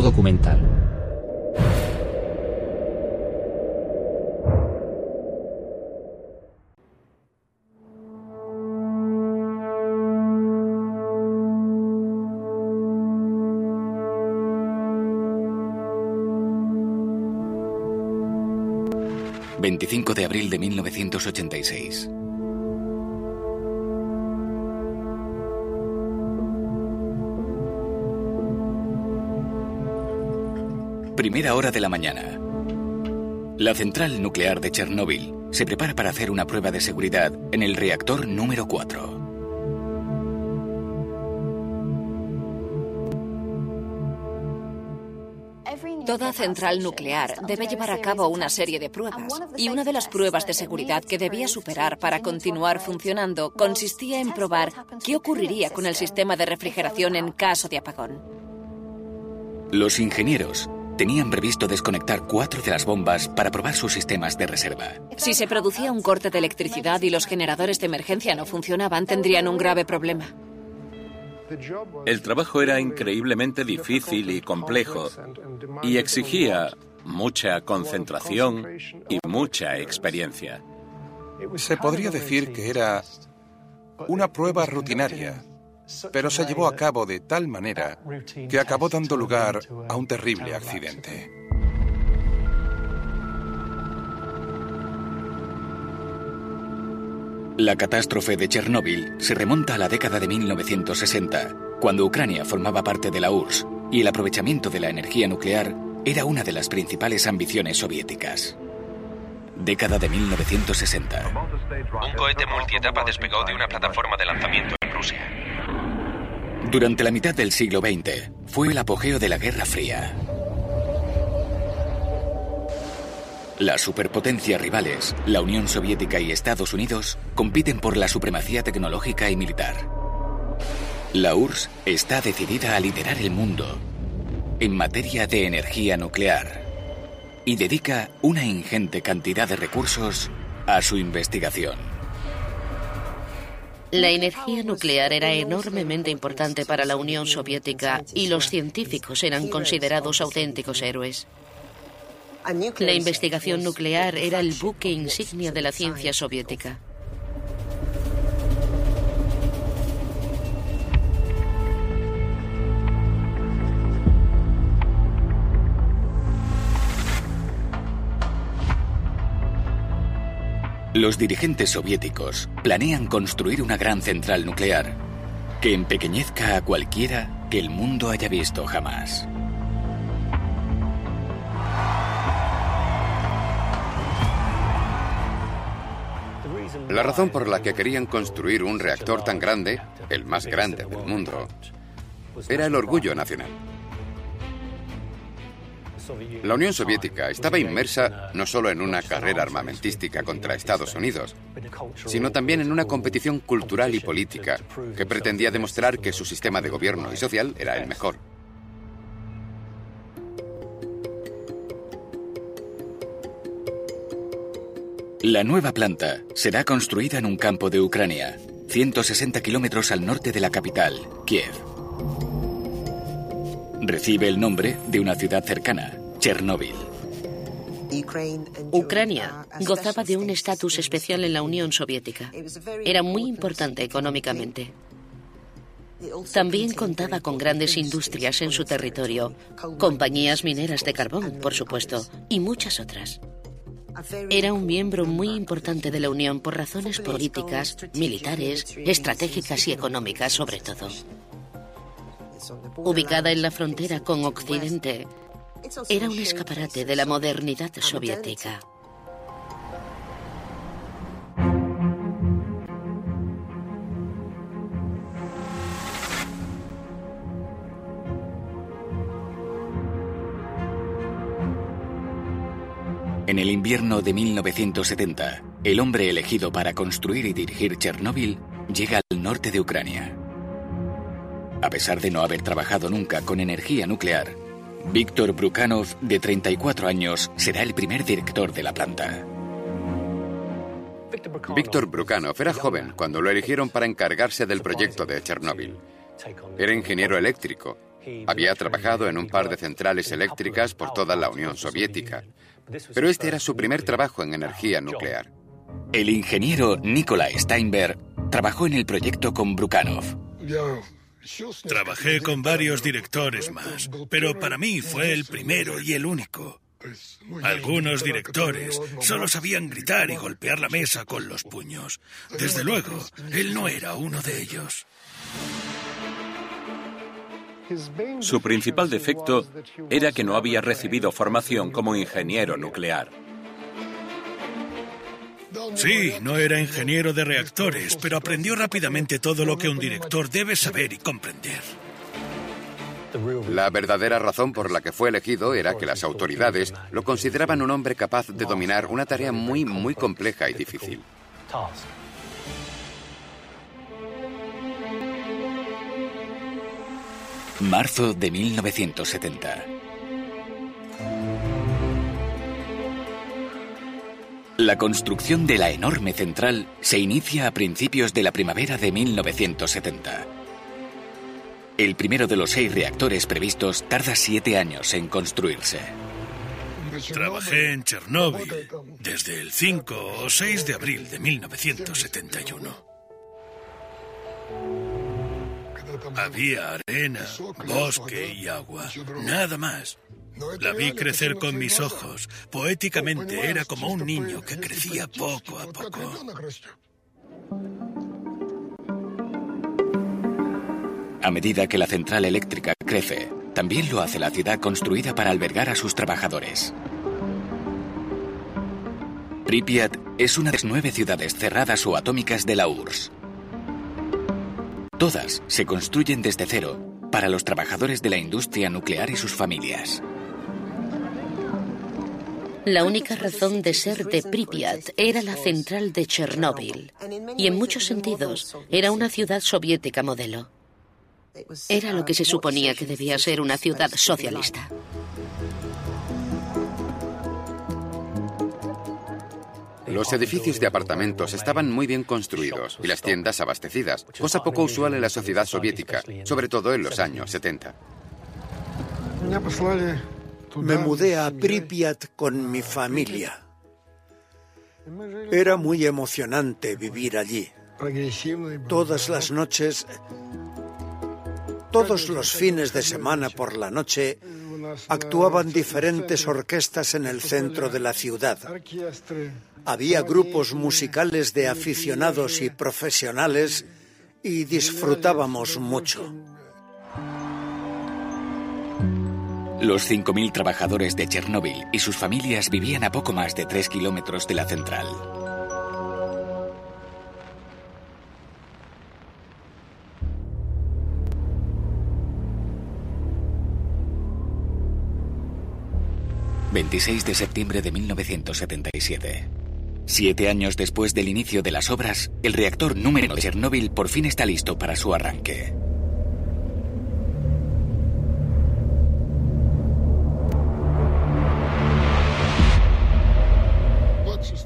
Documental. ...25 de abril de 1986. Primera hora de la mañana. La central nuclear de Chernóbil se prepara para hacer una prueba de seguridad en el reactor número 4. Toda central nuclear debe llevar a cabo una serie de pruebas y una de las pruebas de seguridad que debía superar para continuar funcionando consistía en probar qué ocurriría con el sistema de refrigeración en caso de apagón. Los ingenieros tenían previsto desconectar cuatro de las bombas para probar sus sistemas de reserva. Si se producía un corte de electricidad y los generadores de emergencia no funcionaban, tendrían un grave problema. El trabajo era increíblemente difícil y complejo y exigía mucha concentración y mucha experiencia. Se podría decir que era una prueba rutinaria, pero se llevó a cabo de tal manera que acabó dando lugar a un terrible accidente. La catástrofe de Chernóbil se remonta a la década de 1960, cuando Ucrania formaba parte de la URSS y el aprovechamiento de la energía nuclear era una de las principales ambiciones soviéticas. Década de 1960. Un cohete multietapa despegó de una plataforma de lanzamiento en Rusia. Durante la mitad del siglo XX fue el apogeo de la Guerra Fría. Las superpotencias rivales, la Unión Soviética y Estados Unidos, compiten por la supremacía tecnológica y militar. La URSS está decidida a liderar el mundo en materia de energía nuclear y dedica una ingente cantidad de recursos a su investigación. La energía nuclear era enormemente importante para la Unión Soviética y los científicos eran considerados auténticos héroes. La investigación nuclear era el buque insignia de la ciencia soviética. Los dirigentes soviéticos planean construir una gran central nuclear que empequeñezca a cualquiera que el mundo haya visto jamás. La razón por la que querían construir un reactor tan grande, el más grande del mundo, era el orgullo nacional. La Unión Soviética estaba inmersa no solo en una carrera armamentística contra Estados Unidos, sino también en una competición cultural y política que pretendía demostrar que su sistema de gobierno y social era el mejor. La nueva planta será construida en un campo de Ucrania, 160 kilómetros al norte de la capital, Kiev. Recibe el nombre de una ciudad cercana, Chernóbil. Ucrania gozaba de un estatus especial en la Unión Soviética. Era muy importante económicamente. También contaba con grandes industrias en su territorio, compañías mineras de carbón, por supuesto, y muchas otras. Era un miembro muy importante de la Unión por razones políticas, militares, estratégicas y económicas sobre todo ubicada en la frontera con Occidente, era un escaparate de la modernidad soviética. En el invierno de 1970, el hombre elegido para construir y dirigir Chernóbil llega al norte de Ucrania. A pesar de no haber trabajado nunca con energía nuclear, Víctor Brukhanov, de 34 años, será el primer director de la planta. Víctor Brukhanov era joven cuando lo eligieron para encargarse del proyecto de Chernóbil. Era ingeniero eléctrico. Había trabajado en un par de centrales eléctricas por toda la Unión Soviética. Pero este era su primer trabajo en energía nuclear. El ingeniero Nikolai Steinberg trabajó en el proyecto con Brukhanov. Trabajé con varios directores más, pero para mí fue el primero y el único. Algunos directores solo sabían gritar y golpear la mesa con los puños. Desde luego, él no era uno de ellos. Su principal defecto era que no había recibido formación como ingeniero nuclear. Sí, no era ingeniero de reactores, pero aprendió rápidamente todo lo que un director debe saber y comprender. La verdadera razón por la que fue elegido era que las autoridades lo consideraban un hombre capaz de dominar una tarea muy, muy compleja y difícil. Marzo de 1970. La construcción de la enorme central se inicia a principios de la primavera de 1970. El primero de los seis reactores previstos tarda siete años en construirse. Trabajé en Chernóbil desde el 5 o 6 de abril de 1971. Había arena, bosque y agua, nada más. La vi crecer con mis ojos. Poéticamente era como un niño que crecía poco a poco. A medida que la central eléctrica crece, también lo hace la ciudad construida para albergar a sus trabajadores. Pripyat es una de las nueve ciudades cerradas o atómicas de la URSS. Todas se construyen desde cero para los trabajadores de la industria nuclear y sus familias. La única razón de ser de Pripyat era la central de Chernóbil y en muchos sentidos era una ciudad soviética modelo. Era lo que se suponía que debía ser una ciudad socialista. Los edificios de apartamentos estaban muy bien construidos y las tiendas abastecidas, cosa poco usual en la sociedad soviética, sobre todo en los años 70. Me mudé a Pripyat con mi familia. Era muy emocionante vivir allí. Todas las noches, todos los fines de semana por la noche, actuaban diferentes orquestas en el centro de la ciudad. Había grupos musicales de aficionados y profesionales y disfrutábamos mucho. Los 5.000 trabajadores de Chernóbil y sus familias vivían a poco más de 3 kilómetros de la central. ...26 de septiembre de 1977... Siete años después del inicio de las obras, el reactor número de Chernóbil por fin está listo para su arranque.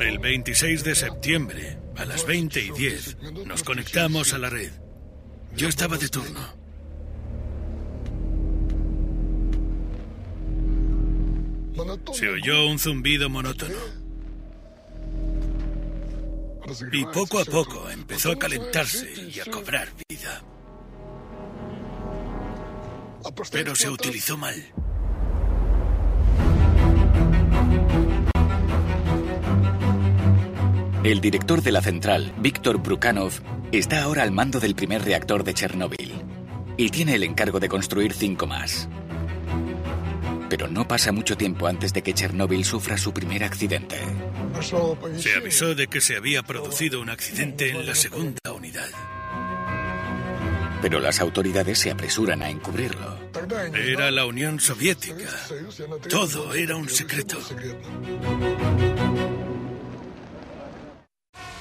El 26 de septiembre, a las 20 y 10, nos conectamos a la red. Yo estaba de turno. Se oyó un zumbido monótono. Y poco a poco empezó a calentarse y a cobrar vida. Pero se utilizó mal. El director de la central, Víctor Brukhanov, está ahora al mando del primer reactor de Chernóbil y tiene el encargo de construir cinco más. Pero no pasa mucho tiempo antes de que Chernóbil sufra su primer accidente. Se avisó de que se había producido un accidente en la segunda unidad. pero las autoridades se apresuran a encubrirlo. Era la Unión Soviética. Todo era un secreto.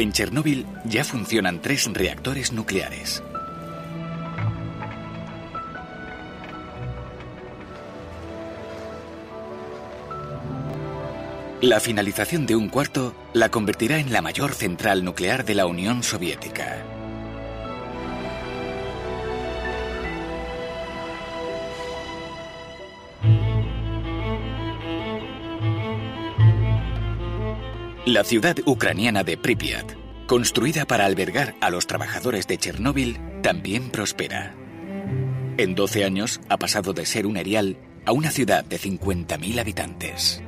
En Chernóbil ya funcionan tres reactores nucleares. La finalización de un cuarto la convertirá en la mayor central nuclear de la Unión Soviética. La ciudad ucraniana de Pripyat, construida para albergar a los trabajadores de Chernóbil, también prospera. En 12 años ha pasado de ser un erial a una ciudad de 50.000 habitantes.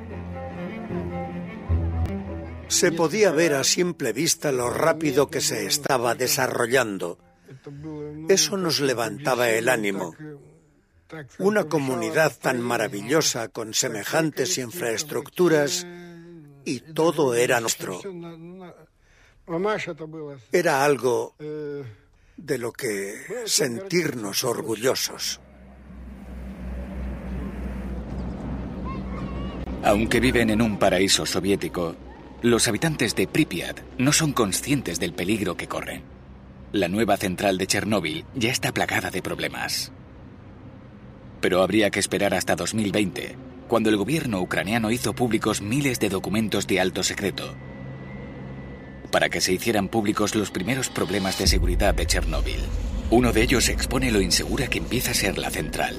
Se podía ver a simple vista lo rápido que se estaba desarrollando. Eso nos levantaba el ánimo. Una comunidad tan maravillosa con semejantes infraestructuras y todo era nuestro. Era algo de lo que sentirnos orgullosos. Aunque viven en un paraíso soviético, los habitantes de Pripyat no son conscientes del peligro que corren. La nueva central de Chernóbil ya está plagada de problemas. Pero habría que esperar hasta 2020, cuando el gobierno ucraniano hizo públicos miles de documentos de alto secreto, para que se hicieran públicos los primeros problemas de seguridad de Chernóbil. Uno de ellos expone lo insegura que empieza a ser la central.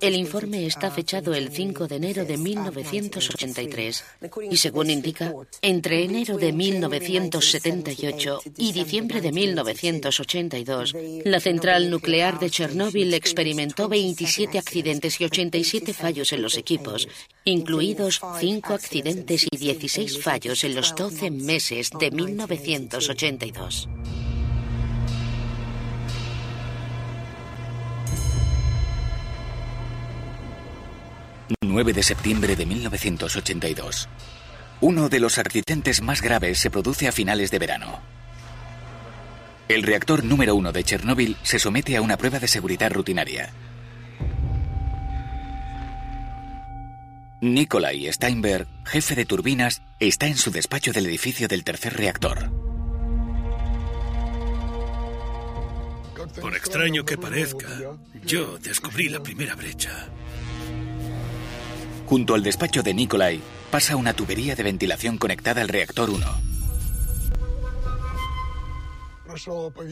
El informe está fechado el 5 de enero de 1983 y según indica, entre enero de 1978 y diciembre de 1982, la central nuclear de Chernóbil experimentó 27 accidentes y 87 fallos en los equipos, incluidos 5 accidentes y 16 fallos en los 12 meses de 1982. 9 de septiembre de 1982. Uno de los accidentes más graves se produce a finales de verano. El reactor número uno de Chernóbil se somete a una prueba de seguridad rutinaria. Nikolai Steinberg, jefe de turbinas, está en su despacho del edificio del tercer reactor. Por extraño que parezca, yo descubrí la primera brecha. Junto al despacho de Nikolai pasa una tubería de ventilación conectada al reactor 1.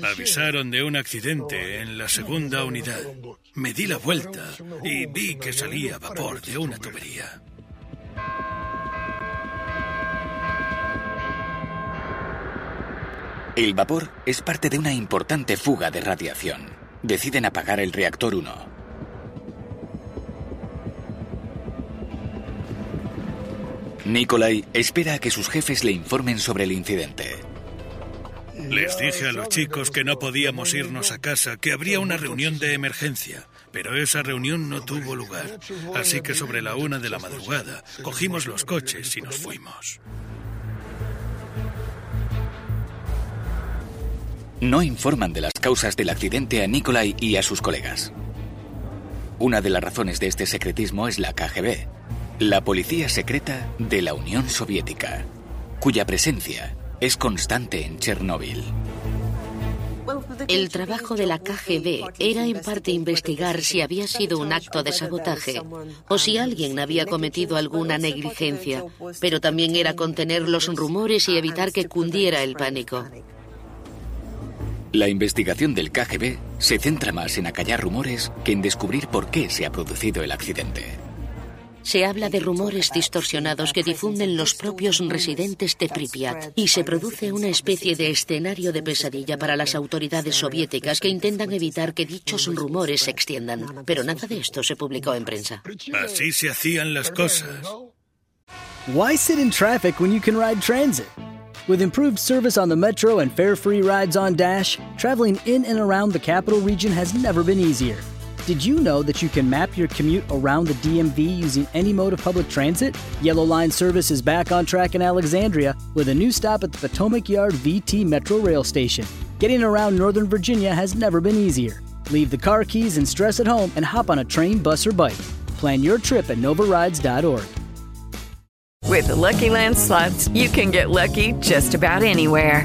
Avisaron de un accidente en la segunda unidad. Me di la vuelta y vi que salía vapor de una tubería. El vapor es parte de una importante fuga de radiación. Deciden apagar el reactor 1. Nikolai espera a que sus jefes le informen sobre el incidente. Les dije a los chicos que no podíamos irnos a casa, que habría una reunión de emergencia, Pero esa reunión no tuvo lugar, así que sobre la una de la madrugada cogimos los coches y nos fuimos. No informan de las causas del accidente a Nikolai y a sus colegas. Una de las razones de este secretismo es la KGB, la policía secreta de la Unión Soviética, cuya presencia es constante en Chernóbil. El trabajo de la KGB era en parte investigar si había sido un acto de sabotaje o si alguien había cometido alguna negligencia, pero también era contener los rumores y evitar que cundiera el pánico. La investigación del KGB se centra más en acallar rumores que en descubrir por qué se ha producido el accidente. Se habla de rumores distorsionados que difunden los propios residentes de Pripyat y se produce una especie de escenario de pesadilla para las autoridades soviéticas que intentan evitar que dichos rumores se extiendan. Pero nada de esto se publicó en prensa. Así se hacían las cosas. Why sit in traffic when you can ride transit? With improved service on the metro and fare-free rides on Dash, traveling in and around the capital region has never been easier. Did you know that you can map your commute around the DMV using any mode of public transit? Yellow Line service is back on track in Alexandria with a new stop at the Potomac Yard VT Metro Rail Station. Getting around Northern Virginia has never been easier. Leave the car keys and stress at home and hop on a train, bus, or bike. Plan your trip at novarides.org. With the Lucky Land slots, you can get lucky just about anywhere.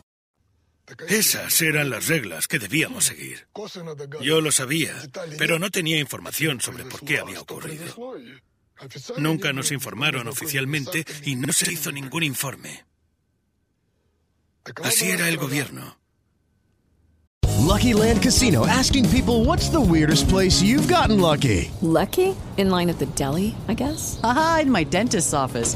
Esas eran las reglas que debíamos seguir. Yo lo sabía, pero no tenía información sobre por qué había ocurrido. Nunca nos informaron oficialmente y no se hizo ningún informe. Así era el gobierno. Lucky Land Casino asking people what's the weirdest place you've gotten lucky? Lucky? In line at the deli, I guess? Aha, in my dentist's office.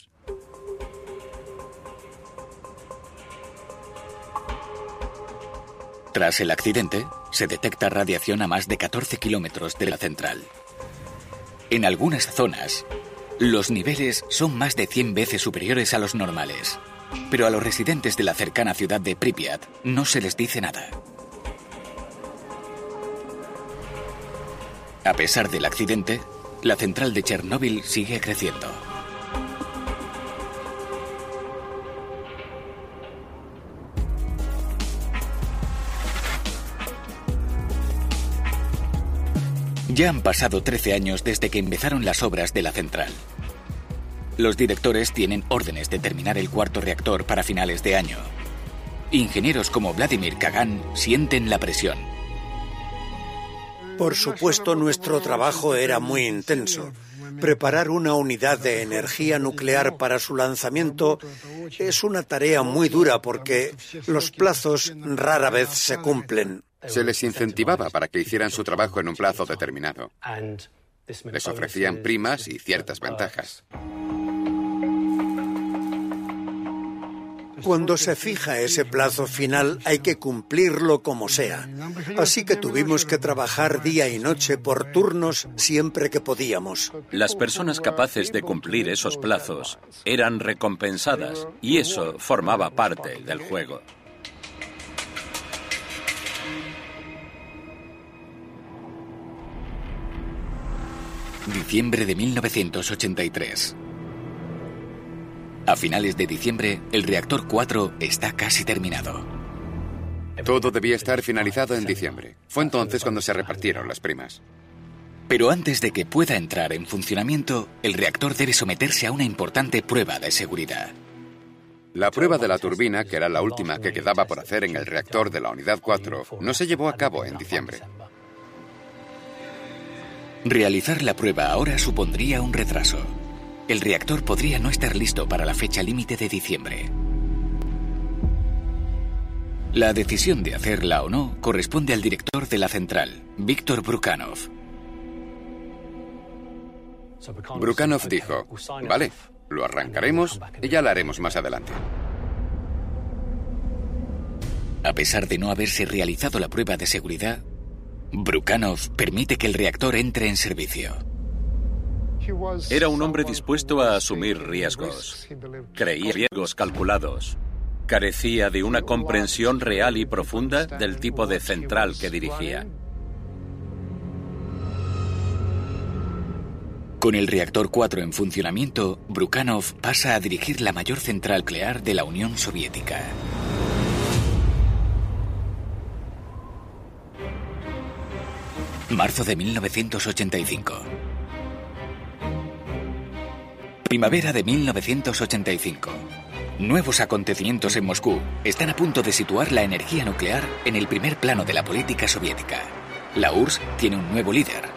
Tras el accidente, se detecta radiación a más de 14 kilómetros de la central. En algunas zonas, los niveles son más de 100 veces superiores a los normales, pero a los residentes de la cercana ciudad de Pripyat no se les dice nada. A pesar del accidente, la central de Chernóbil sigue creciendo. Ya han pasado 13 años desde que empezaron las obras de la central. Los directores tienen órdenes de terminar el cuarto reactor para finales de año. Ingenieros como Vladimir Kagan sienten la presión. Por supuesto, nuestro trabajo era muy intenso. Preparar una unidad de energía nuclear para su lanzamiento es una tarea muy dura porque los plazos rara vez se cumplen. Se les incentivaba para que hicieran su trabajo en un plazo determinado. Les ofrecían primas y ciertas ventajas. Cuando se fija ese plazo final hay que cumplirlo como sea. Así que tuvimos que trabajar día y noche por turnos siempre que podíamos. Las personas capaces de cumplir esos plazos eran recompensadas y eso formaba parte del juego. Diciembre de 1983. A finales de diciembre, el reactor 4 está casi terminado. Todo debía estar finalizado en diciembre. Fue entonces cuando se repartieron las primas. Pero antes de que pueda entrar en funcionamiento, el reactor debe someterse a una importante prueba de seguridad. La prueba de la turbina, que era la última que quedaba por hacer en el reactor de la unidad 4, no se llevó a cabo en diciembre. Realizar la prueba ahora supondría un retraso. El reactor podría no estar listo para la fecha límite de diciembre. La decisión de hacerla o no corresponde al director de la central, Víctor Brukanov. Brukanov dijo, vale, lo arrancaremos y ya la haremos más adelante. A pesar de no haberse realizado la prueba de seguridad, Brukanov permite que el reactor entre en servicio. Era un hombre dispuesto a asumir riesgos. Creía riesgos calculados. Carecía de una comprensión real y profunda del tipo de central que dirigía. Con el reactor 4 en funcionamiento, Brukanov pasa a dirigir la mayor central nuclear de la Unión Soviética. Marzo de 1985. Primavera de 1985. Nuevos acontecimientos en Moscú están a punto de situar la energía nuclear en el primer plano de la política soviética. La URSS tiene un nuevo líder.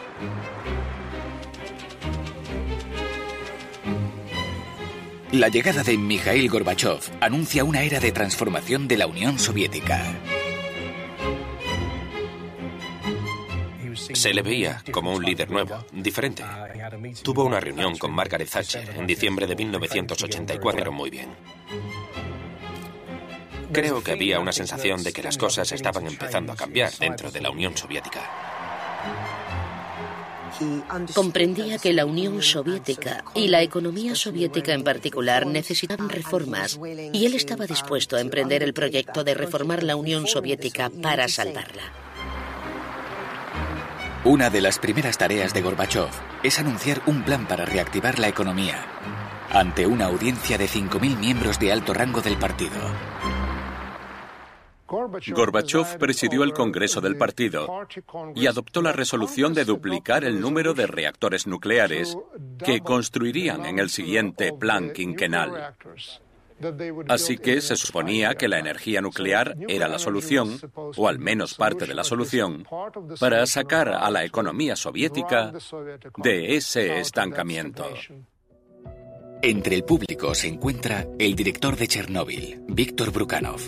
La llegada de Mikhail Gorbachev anuncia una era de transformación de la Unión Soviética. Se le veía como un líder nuevo, diferente. Tuvo una reunión con Margaret Thatcher en diciembre de 1984 muy bien. Creo que había una sensación de que las cosas estaban empezando a cambiar dentro de la Unión Soviética. Comprendía que la Unión Soviética y la economía soviética en particular necesitaban reformas y él estaba dispuesto a emprender el proyecto de reformar la Unión Soviética para salvarla. Una de las primeras tareas de Gorbachev es anunciar un plan para reactivar la economía ante una audiencia de 5.000 miembros de alto rango del partido. Gorbachev presidió el Congreso del partido y adoptó la resolución de duplicar el número de reactores nucleares que construirían en el siguiente plan quinquenal. Así que se suponía que la energía nuclear era la solución, o al menos parte de la solución, para sacar a la economía soviética de ese estancamiento. Entre el público se encuentra el director de Chernóbil, Víctor Brukanov.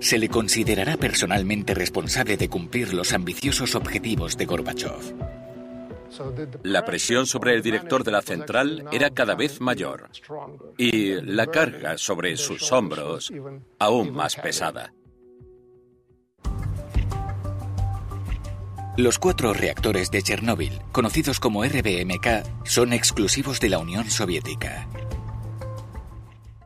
Se le considerará personalmente responsable de cumplir los ambiciosos objetivos de Gorbachev. La presión sobre el director de la central era cada vez mayor y la carga sobre sus hombros aún más pesada. Los cuatro reactores de Chernóbil, conocidos como RBMK, son exclusivos de la Unión Soviética.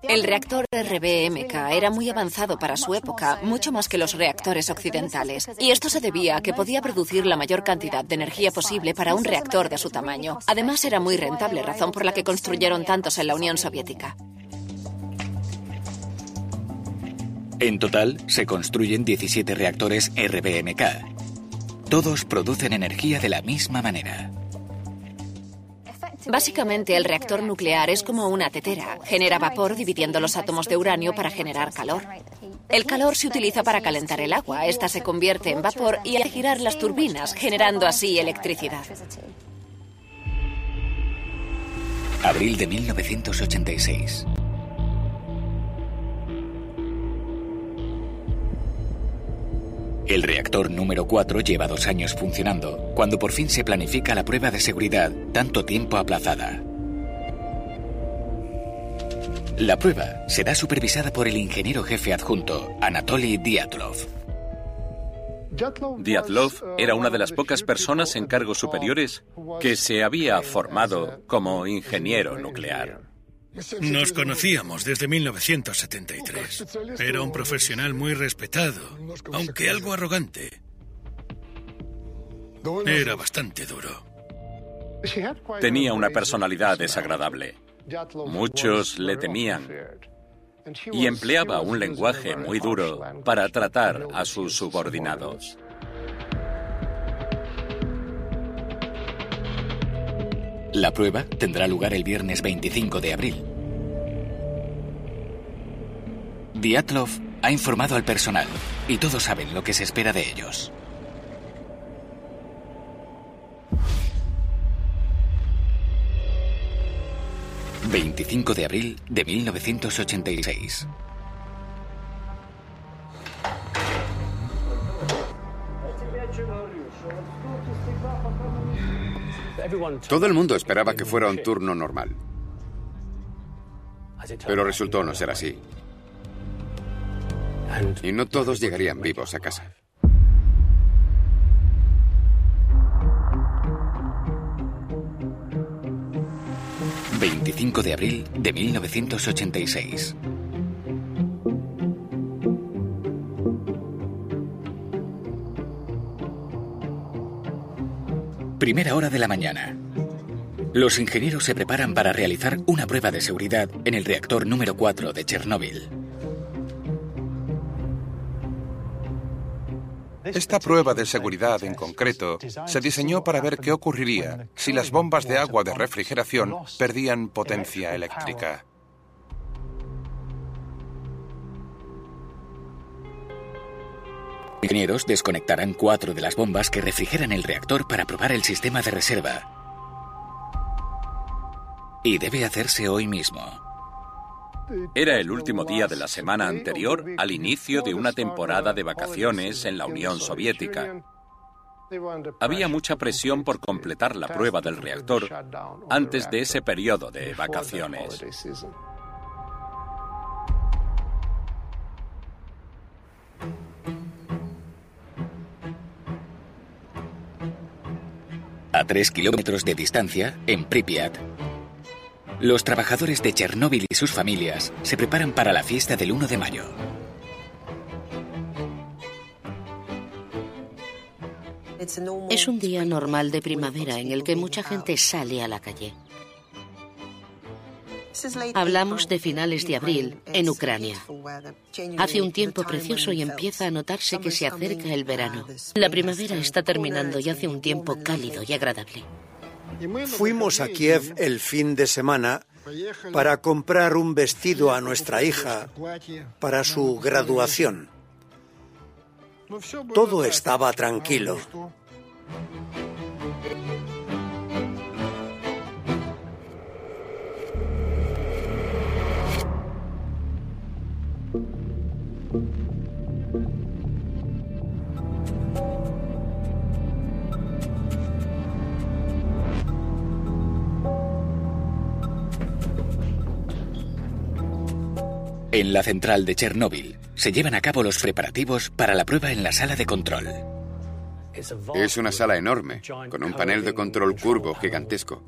El reactor RBMK era muy avanzado para su época, mucho más que los reactores occidentales. Y esto se debía a que podía producir la mayor cantidad de energía posible para un reactor de su tamaño. Además, era muy rentable, razón por la que construyeron tantos en la Unión Soviética. En total, se construyen 17 reactores RBMK. Todos producen energía de la misma manera. Básicamente, el reactor nuclear es como una tetera. Genera vapor dividiendo los átomos de uranio para generar calor. El calor se utiliza para calentar el agua. Esta se convierte en vapor y hace girar las turbinas, generando así electricidad. Abril de 1986. El reactor número 4 lleva dos años funcionando, cuando por fin se planifica la prueba de seguridad, tanto tiempo aplazada. La prueba será supervisada por el ingeniero jefe adjunto, Anatoly Diatlov. Diatlov era una de las pocas personas en cargos superiores que se había formado como ingeniero nuclear. Nos conocíamos desde 1973. Era un profesional muy respetado, aunque algo arrogante. Era bastante duro. Tenía una personalidad desagradable. Muchos le temían y empleaba un lenguaje muy duro para tratar a sus subordinados. La prueba tendrá lugar el viernes 25 de abril. Diatlov ha informado al personal y todos saben lo que se espera de ellos. ...25 de abril de 1986. Todo el mundo esperaba que fuera un turno normal. Pero resultó no ser así. Y no todos llegarían vivos a casa. ...25 de abril de 1986. Primera hora de la mañana. Los ingenieros se preparan para realizar una prueba de seguridad en el reactor número 4 de Chernóbil. Esta prueba de seguridad en concreto se diseñó para ver qué ocurriría si las bombas de agua de refrigeración perdían potencia eléctrica. Los ingenieros desconectarán cuatro de las bombas que refrigeran el reactor para probar el sistema de reserva. Y debe hacerse hoy mismo. Era el último día de la semana anterior al inicio de una temporada de vacaciones en la Unión Soviética. Había mucha presión por completar la prueba del reactor antes de ese periodo de vacaciones. A tres kilómetros de distancia, en Pripyat, los trabajadores de Chernóbil y sus familias se preparan para la fiesta del 1 de mayo. Es un día normal de primavera en el que mucha gente sale a la calle. Hablamos de finales de abril en Ucrania. Hace un tiempo precioso y empieza a notarse que se acerca el verano. La primavera está terminando y hace un tiempo cálido y agradable. Fuimos a Kiev el fin de semana para comprar un vestido a nuestra hija para su graduación. Todo estaba tranquilo. En la central de Chernóbil se llevan a cabo los preparativos para la prueba en la sala de control. Es una sala enorme, con un panel de control curvo gigantesco.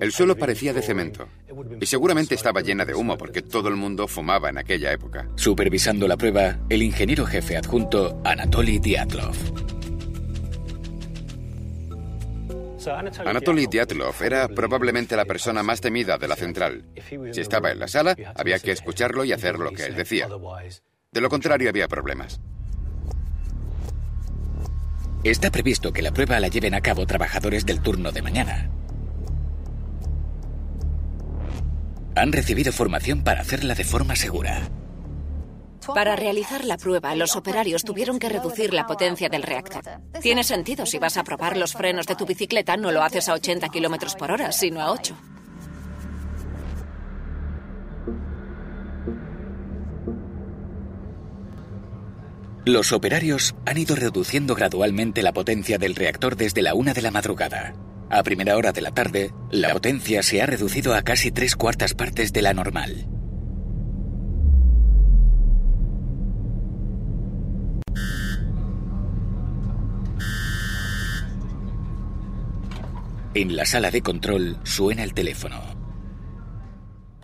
El suelo parecía de cemento y seguramente estaba llena de humo porque todo el mundo fumaba en aquella época. Supervisando la prueba, el ingeniero jefe adjunto Anatoly Diatlov. Anatoly Diatlov era probablemente la persona más temida de la central. Si estaba en la sala, había que escucharlo y hacer lo que él decía. De lo contrario, había problemas. Está previsto que la prueba la lleven a cabo trabajadores del turno de mañana. Han recibido formación para hacerla de forma segura. Para realizar la prueba, los operarios tuvieron que reducir la potencia del reactor. Tiene sentido, si vas a probar los frenos de tu bicicleta, no lo haces a 80 kilómetros por hora, sino a 8. Los operarios han ido reduciendo gradualmente la potencia del reactor desde la una de la madrugada. A primera hora de la tarde, la potencia se ha reducido a casi tres cuartas partes de la normal. En la sala de control suena el teléfono.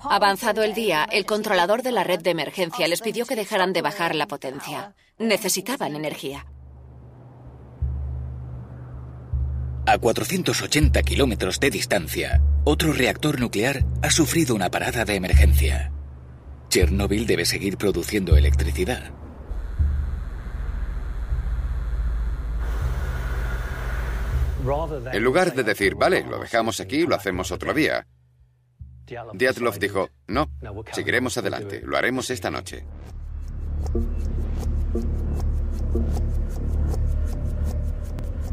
Avanzado el día, el controlador de la red de emergencia les pidió que dejaran de bajar la potencia. Necesitaban energía. A 480 kilómetros de distancia, otro reactor nuclear ha sufrido una parada de emergencia. Chernóbil debe seguir produciendo electricidad. En lugar de decir, vale, lo dejamos aquí, lo hacemos otro día, Dyatlov dijo, no, seguiremos adelante, lo haremos esta noche.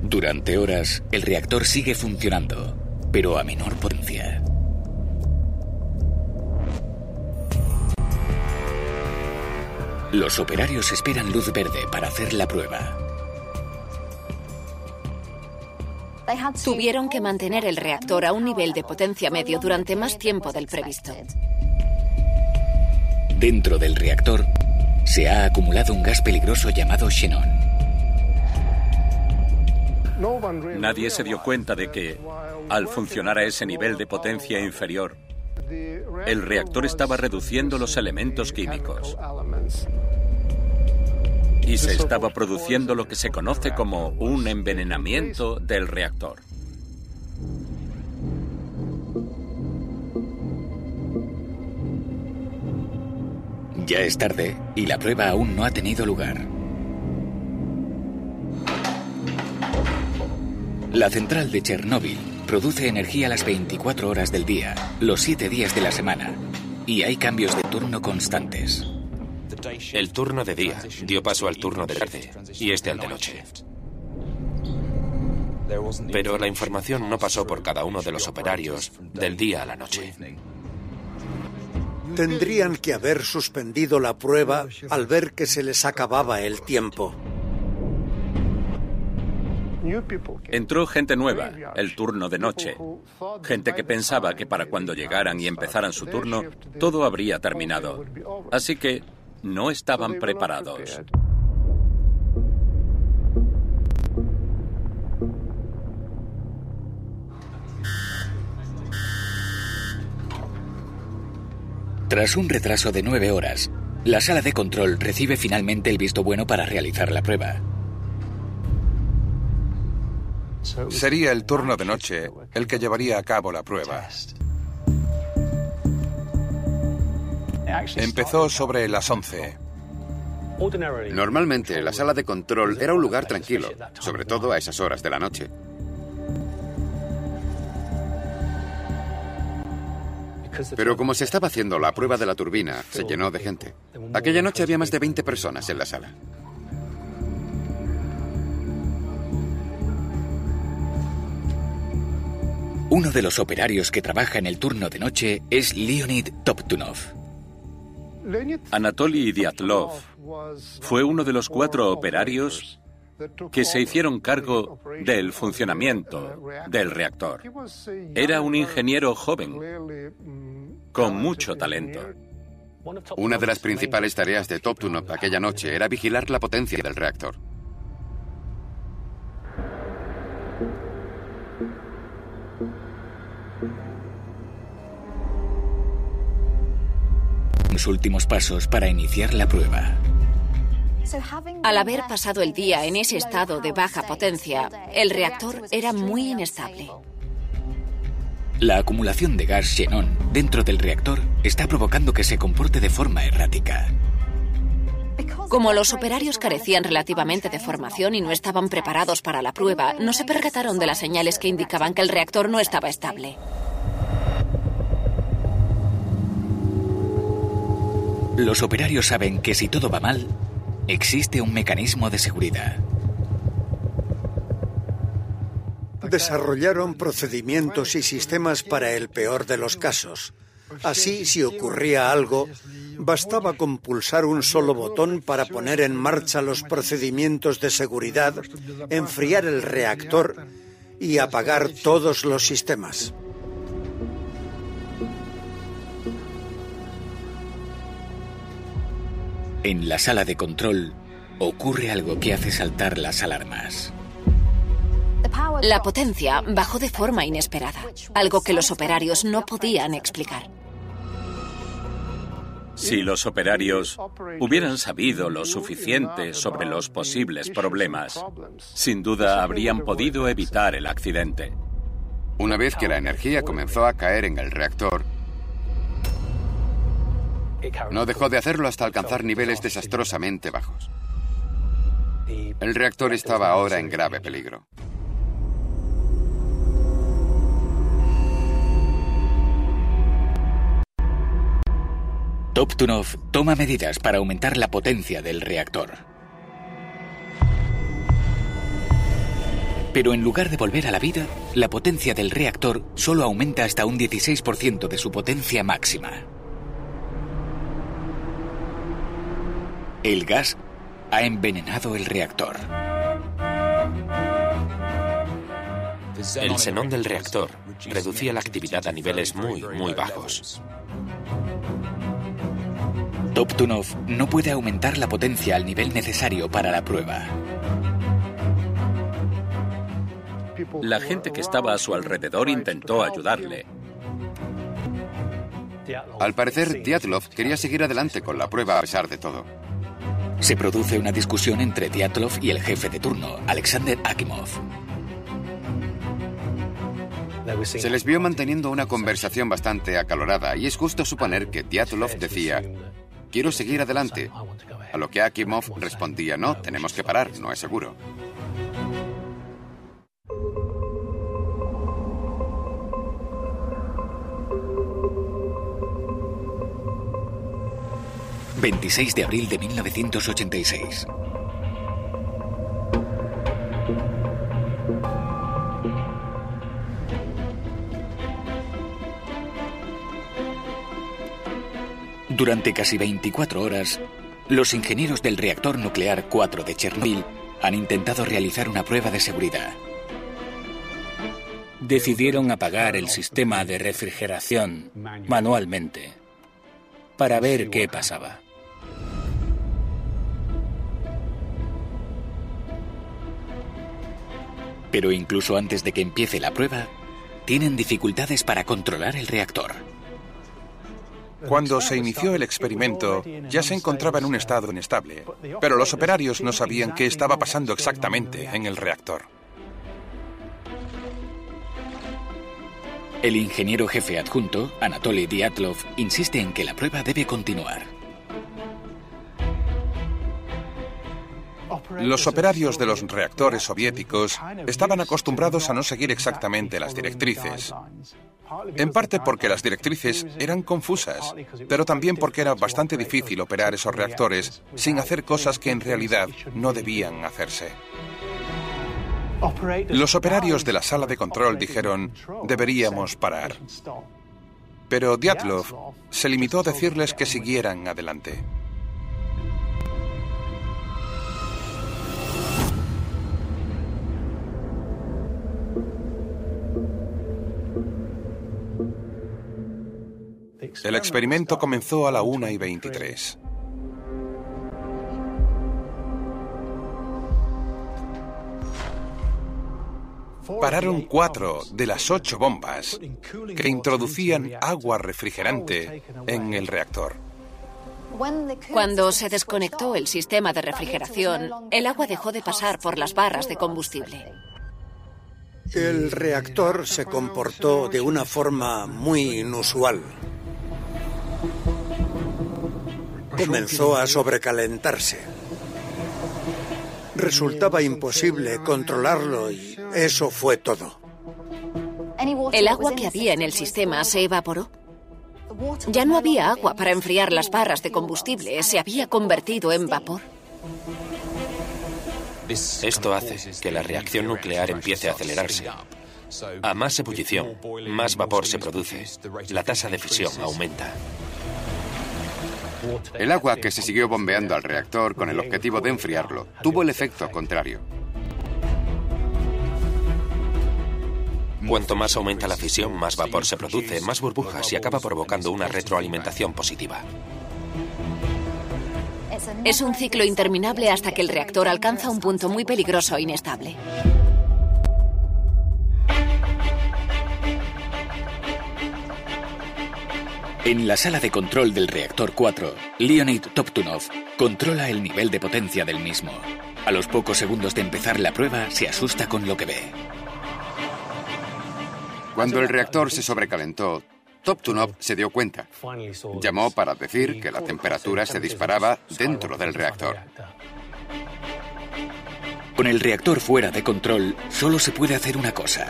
Durante horas, el reactor sigue funcionando, pero a menor potencia. Los operarios esperan luz verde para hacer la prueba. Tuvieron que mantener el reactor a un nivel de potencia medio durante más tiempo del previsto. Dentro del reactor se ha acumulado un gas peligroso llamado xenón. Nadie se dio cuenta de que, al funcionar a ese nivel de potencia inferior, el reactor estaba reduciendo los elementos químicos y se estaba produciendo lo que se conoce como un envenenamiento del reactor. Ya es tarde y la prueba aún no ha tenido lugar. La central de Chernóbil produce energía las 24 horas del día, los 7 días de la semana, y hay cambios de turno constantes. El turno de día dio paso al turno de tarde y este al de noche. Pero la información no pasó por cada uno de los operarios del día a la noche. Tendrían que haber suspendido la prueba al ver que se les acababa el tiempo. Entró gente nueva, el turno de noche. Gente que pensaba que para cuando llegaran y empezaran su turno, todo habría terminado. Así que no estaban preparados. Tras un retraso de nueve horas, la sala de control recibe finalmente el visto bueno para realizar la prueba. Sería el turno de noche el que llevaría a cabo la prueba. Empezó sobre las 11. Normalmente la sala de control era un lugar tranquilo, sobre todo a esas horas de la noche. Pero como se estaba haciendo la prueba de la turbina, se llenó de gente. Aquella noche había más de 20 personas en la sala. Uno de los operarios que trabaja en el turno de noche es Leonid Toptunov. Anatoly Dyatlov fue uno de los cuatro operarios que se hicieron cargo del funcionamiento del reactor. Era un ingeniero joven, con mucho talento. Una de las principales tareas de Toptunov aquella noche era vigilar la potencia del reactor. Los últimos pasos para iniciar la prueba. Al haber pasado el día en ese estado de baja potencia, el reactor era muy inestable. La acumulación de gas xenón dentro del reactor está provocando que se comporte de forma errática. Como los operarios carecían relativamente de formación y no estaban preparados para la prueba, no se percataron de las señales que indicaban que el reactor no estaba estable. Los operarios saben que si todo va mal, existe un mecanismo de seguridad. Desarrollaron procedimientos y sistemas para el peor de los casos. Así, si ocurría algo, bastaba con pulsar un solo botón para poner en marcha los procedimientos de seguridad, enfriar el reactor y apagar todos los sistemas. En la sala de control ocurre algo que hace saltar las alarmas. La potencia bajó de forma inesperada, algo que los operarios no podían explicar. Si los operarios hubieran sabido lo suficiente sobre los posibles problemas, sin duda habrían podido evitar el accidente. Una vez que la energía comenzó a caer en el reactor, no dejó de hacerlo hasta alcanzar niveles desastrosamente bajos. El reactor estaba ahora en grave peligro. Toptunov toma medidas para aumentar la potencia del reactor. Pero en lugar de volver a la vida, la potencia del reactor solo aumenta hasta un 16% de su potencia máxima. El gas ha envenenado el reactor. El xenón del reactor reducía la actividad a niveles muy, muy bajos. Toptunov no puede aumentar la potencia al nivel necesario para la prueba. La gente que estaba a su alrededor intentó ayudarle. Al parecer, Dyatlov quería seguir adelante con la prueba a pesar de todo. Se produce una discusión entre Dyatlov y el jefe de turno, Alexander Akimov. Se les vio manteniendo una conversación bastante acalorada y es justo suponer que Dyatlov decía, quiero seguir adelante. A lo que Akimov respondía, no, tenemos que parar, no es seguro. ...26 de abril de 1986. Durante casi 24 horas, los ingenieros del reactor nuclear 4 de Chernobyl han intentado realizar una prueba de seguridad. Decidieron apagar el sistema de refrigeración manualmente para ver qué pasaba. Pero incluso antes de que empiece la prueba, tienen dificultades para controlar el reactor. Cuando se inició el experimento, ya se encontraba en un estado inestable, pero los operarios no sabían qué estaba pasando exactamente en el reactor. El ingeniero jefe adjunto, Anatoly Dyatlov, insiste en que la prueba debe continuar. Los operarios de los reactores soviéticos estaban acostumbrados a no seguir exactamente las directrices. En parte porque las directrices eran confusas, pero también porque era bastante difícil operar esos reactores sin hacer cosas que en realidad no debían hacerse. Los operarios de la sala de control dijeron, deberíamos parar. Pero Dyatlov se limitó a decirles que siguieran adelante. El experimento comenzó a la 1 y 23. Pararon cuatro de las ocho bombas que introducían agua refrigerante en el reactor. Cuando se desconectó el sistema de refrigeración, el agua dejó de pasar por las barras de combustible. El reactor se comportó de una forma muy inusual. Comenzó a sobrecalentarse. Resultaba imposible controlarlo y eso fue todo. ¿El agua que había en el sistema se evaporó? Ya no había agua para enfriar las barras de combustible, se había convertido en vapor. Esto hace que la reacción nuclear empiece a acelerarse. A más ebullición, más vapor se produce. La tasa de fisión aumenta. El agua que se siguió bombeando al reactor con el objetivo de enfriarlo tuvo el efecto contrario. Cuanto más aumenta la fisión, más vapor se produce, más burbujas y acaba provocando una retroalimentación positiva. Es un ciclo interminable hasta que el reactor alcanza un punto muy peligroso e inestable. En la sala de control del reactor 4, Leonid Toptunov controla el nivel de potencia del mismo. A los pocos segundos de empezar la prueba, se asusta con lo que ve. Cuando el reactor se sobrecalentó, Toptunov se dio cuenta. Llamó para decir que la temperatura se disparaba dentro del reactor. Con el reactor fuera de control, solo se puede hacer una cosa.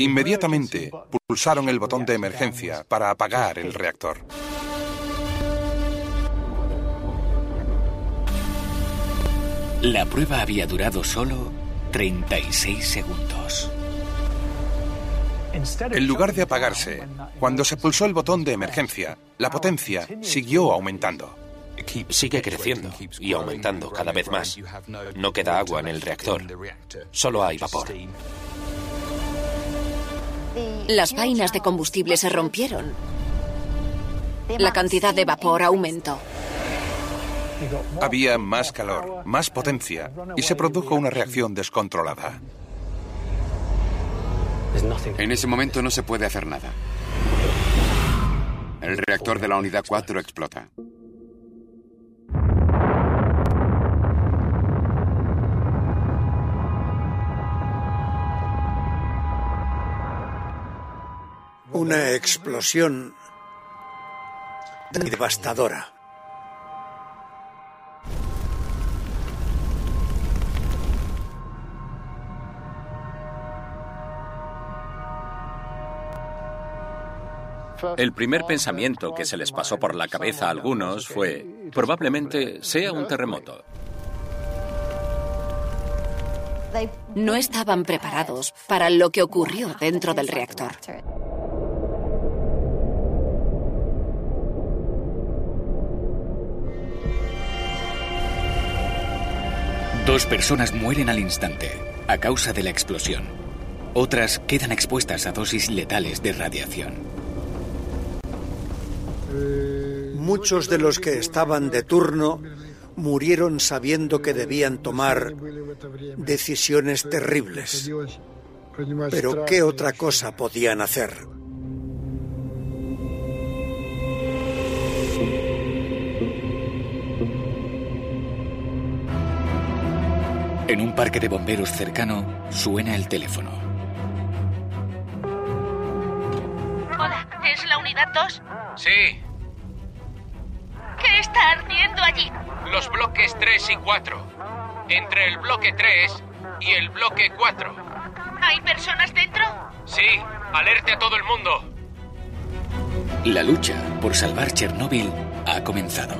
Inmediatamente pulsaron el botón de emergencia para apagar el reactor. La prueba había durado solo 36 segundos. En lugar de apagarse, cuando se pulsó el botón de emergencia, la potencia siguió aumentando. Sigue creciendo y aumentando cada vez más. No queda agua en el reactor. Solo hay vapor. Las vainas de combustible se rompieron. La cantidad de vapor aumentó. Había más calor, más potencia y se produjo una reacción descontrolada. En ese momento no se puede hacer nada. El reactor de la unidad 4 explota. Una explosión devastadora. El primer pensamiento que se les pasó por la cabeza a algunos fue, probablemente sea un terremoto. No estaban preparados para lo que ocurrió dentro del reactor. Dos personas mueren al instante a causa de la explosión. Otras quedan expuestas a dosis letales de radiación. Muchos de los que estaban de turno murieron sabiendo que debían tomar decisiones terribles. Pero ¿qué otra cosa podían hacer? En un parque de bomberos cercano suena el teléfono. Hola, ¿es la unidad 2? Sí, ¿Qué está ardiendo allí? los bloques 3 y 4. Entre el bloque 3 y el bloque 4. ¿Hay personas dentro? Sí, alerte a todo el mundo. La lucha por salvar Chernóbil ha comenzado.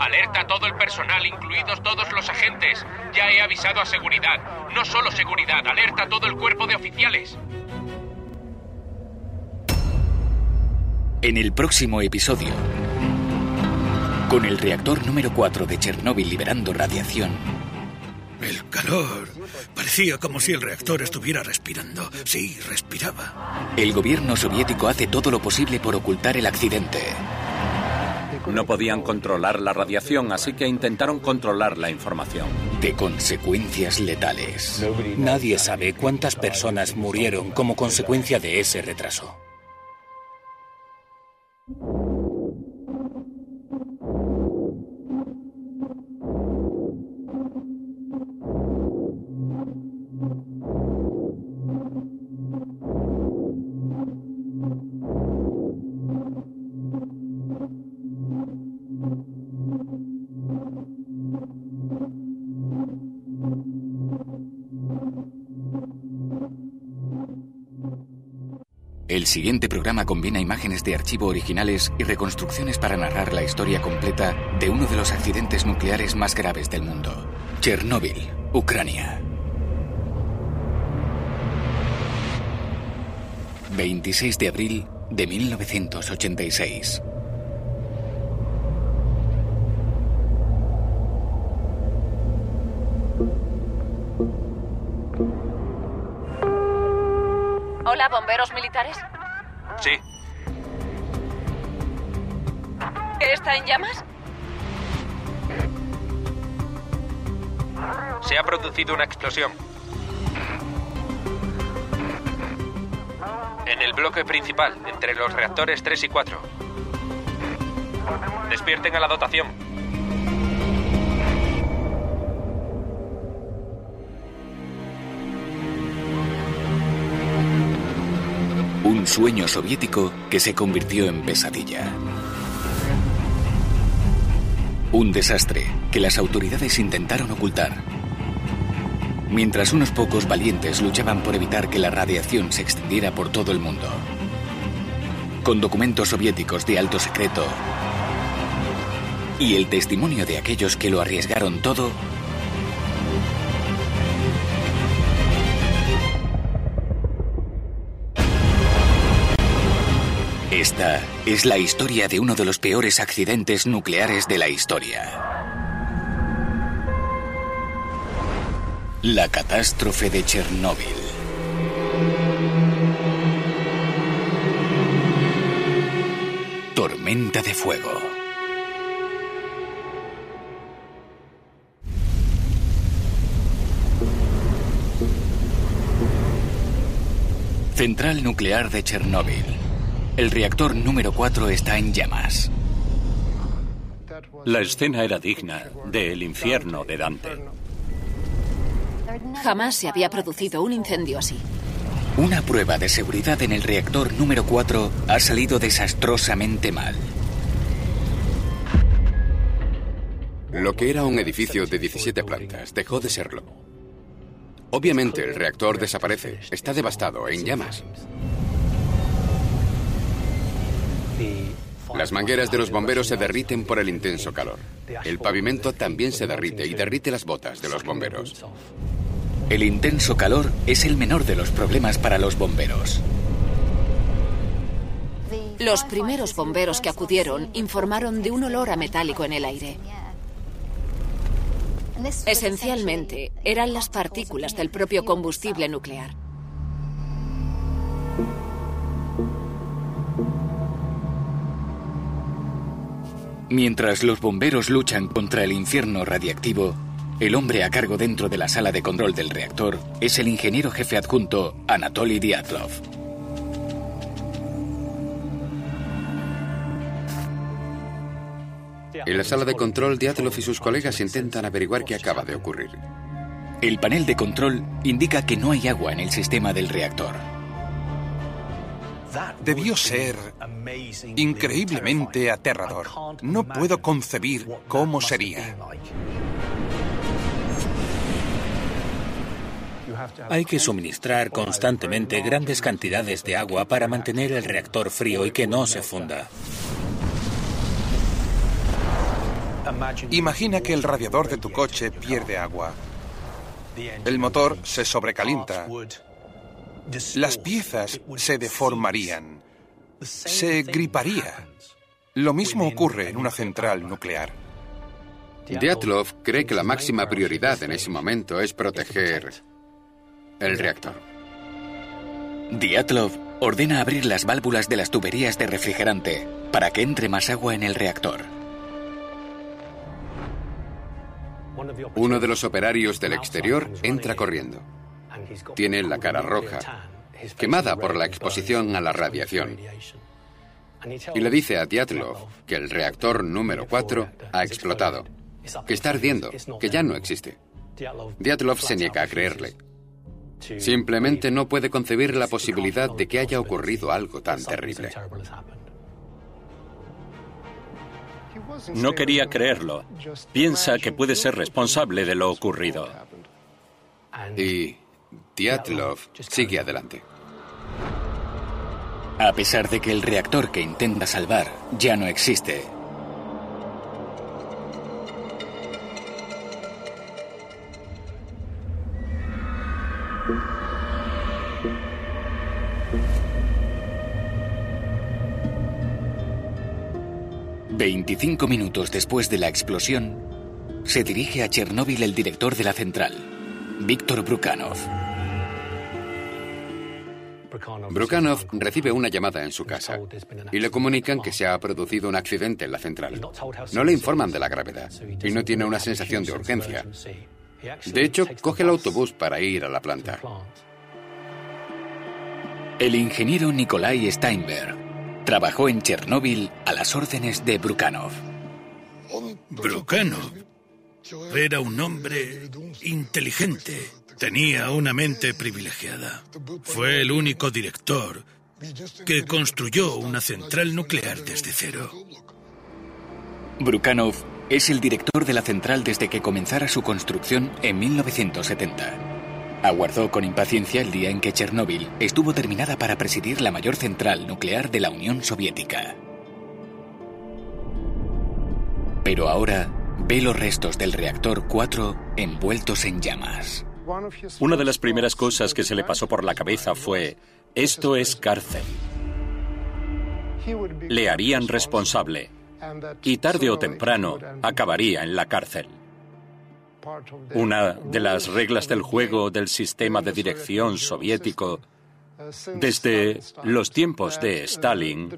Alerta a todo el personal, incluidos todos los agentes. Ya he avisado a seguridad. No solo seguridad, alerta a todo el cuerpo de oficiales. En el próximo episodio, con el reactor número 4 de Chernóbil liberando radiación, El calor. Parecía como si el reactor estuviera respirando. Sí, respiraba. el gobierno soviético hace todo lo posible por ocultar el accidente. No podían controlar la radiación, así que intentaron controlar la información. De consecuencias letales. Nadie sabe cuántas personas murieron como consecuencia de ese retraso. El siguiente programa combina imágenes de archivo originales y reconstrucciones para narrar la historia completa de uno de los accidentes nucleares más graves del mundo, Chernóbil, Ucrania. 26 de abril de 1986. Bomberos militares. Sí, ¿Está en llamas? se ha producido una explosión. En el bloque principal, entre los reactores 3 y 4. Despierten a la dotación. Un sueño soviético que se convirtió en pesadilla. Un desastre que las autoridades intentaron ocultar. Mientras unos pocos valientes luchaban por evitar que la radiación se extendiera por todo el mundo. Con documentos soviéticos de alto secreto y el testimonio de aquellos que lo arriesgaron todo, Es la historia de uno de los peores accidentes nucleares de la historia. La catástrofe de Chernóbil. Tormenta de fuego. Central nuclear de Chernóbil. El reactor número 4 está en llamas. La escena era digna de El infierno de Dante. Jamás se había producido un incendio así. Una prueba de seguridad en el reactor número 4 ha salido desastrosamente mal. Lo que era un edificio de 17 plantas dejó de serlo. Obviamente el reactor desaparece, está devastado, en llamas. Las mangueras de los bomberos se derriten por el intenso calor. El pavimento también se derrite y derrite las botas de los bomberos. El intenso calor es el menor de los problemas para los bomberos. Los primeros bomberos que acudieron informaron de un olor a metálico en el aire. Esencialmente, eran las partículas del propio combustible nuclear. Mientras los bomberos luchan contra el infierno radiactivo, el hombre a cargo dentro de la sala de control del reactor es el ingeniero jefe adjunto Anatoly Diatlov. En la sala de control, Diatlov y sus colegas intentan averiguar qué acaba de ocurrir. El panel de control indica que no hay agua en el sistema del reactor. Debió ser increíblemente aterrador. No puedo concebir cómo sería. Hay que suministrar constantemente grandes cantidades de agua para mantener el reactor frío y que no se funda. Imagina que el radiador de tu coche pierde agua. El motor se sobrecalienta. Las piezas se deformarían. Se griparía. Lo mismo ocurre en una central nuclear. Diatlov cree que la máxima prioridad en ese momento es proteger el reactor. Diatlov ordena abrir las válvulas de las tuberías de refrigerante para que entre más agua en el reactor. Uno de los operarios del exterior entra corriendo. Tiene la cara roja, quemada por la exposición a la radiación. Y le dice a Diatlov que el reactor número 4 ha explotado, que está ardiendo, que ya no existe. Diatlov se niega a creerle. Simplemente no puede concebir la posibilidad de que haya ocurrido algo tan terrible. No quería creerlo. Piensa que puede ser responsable de lo ocurrido. Y Diatlov sigue adelante. A pesar de que el reactor que intenta salvar ya no existe, Veinticinco minutos después de la explosión, se dirige a Chernóbil el director de la central, Víctor Brukhanov. Brukhanov recibe una llamada en su casa y le comunican que se ha producido un accidente en la central. No le informan de la gravedad y no tiene una sensación de urgencia. De hecho, coge el autobús para ir a la planta. El ingeniero Nikolai Steinberg trabajó en Chernóbil a las órdenes de Brukhanov. Brukhanov era un hombre inteligente. Tenía una mente privilegiada. Fue el único director que construyó una central nuclear desde cero. Brukhanov es el director de la central desde que comenzara su construcción en 1970. Aguardó con impaciencia el día en que Chernóbil estuvo terminada para presidir la mayor central nuclear de la Unión Soviética. Pero ahora ve los restos del reactor 4 envueltos en llamas. Una de las primeras cosas que se le pasó por la cabeza fue, esto es cárcel. Le harían responsable y tarde o temprano acabaría en la cárcel. Una de las reglas del juego del sistema de dirección soviético desde los tiempos de Stalin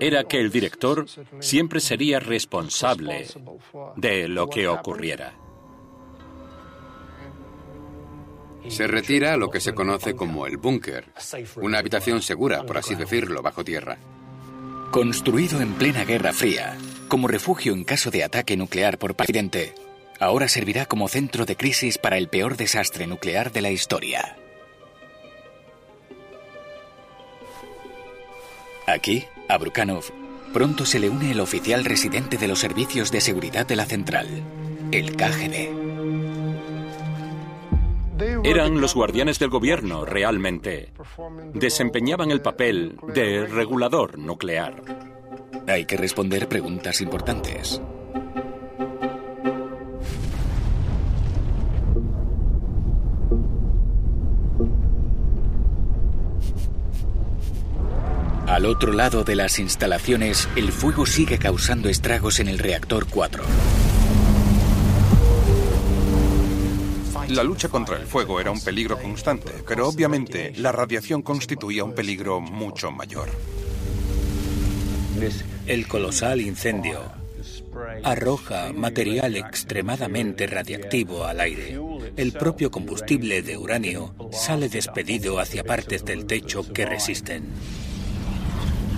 era que el director siempre sería responsable de lo que ocurriera. Se retira a lo que se conoce como el búnker, una habitación segura, por así decirlo, bajo tierra. Construido en plena Guerra Fría, como refugio en caso de ataque nuclear por accidente, ahora servirá como centro de crisis para el peor desastre nuclear de la historia. Aquí, a Brukhanov, pronto se le une el oficial residente de los servicios de seguridad de la central, el KGB. Eran los guardianes del gobierno, realmente. Desempeñaban el papel de regulador nuclear. Hay que responder preguntas importantes. Al otro lado de las instalaciones, el fuego sigue causando estragos en el reactor 4. La lucha contra el fuego era un peligro constante, pero obviamente la radiación constituía un peligro mucho mayor. El colosal incendio arroja material extremadamente radiactivo al aire. El propio combustible de uranio sale despedido hacia partes del techo que resisten.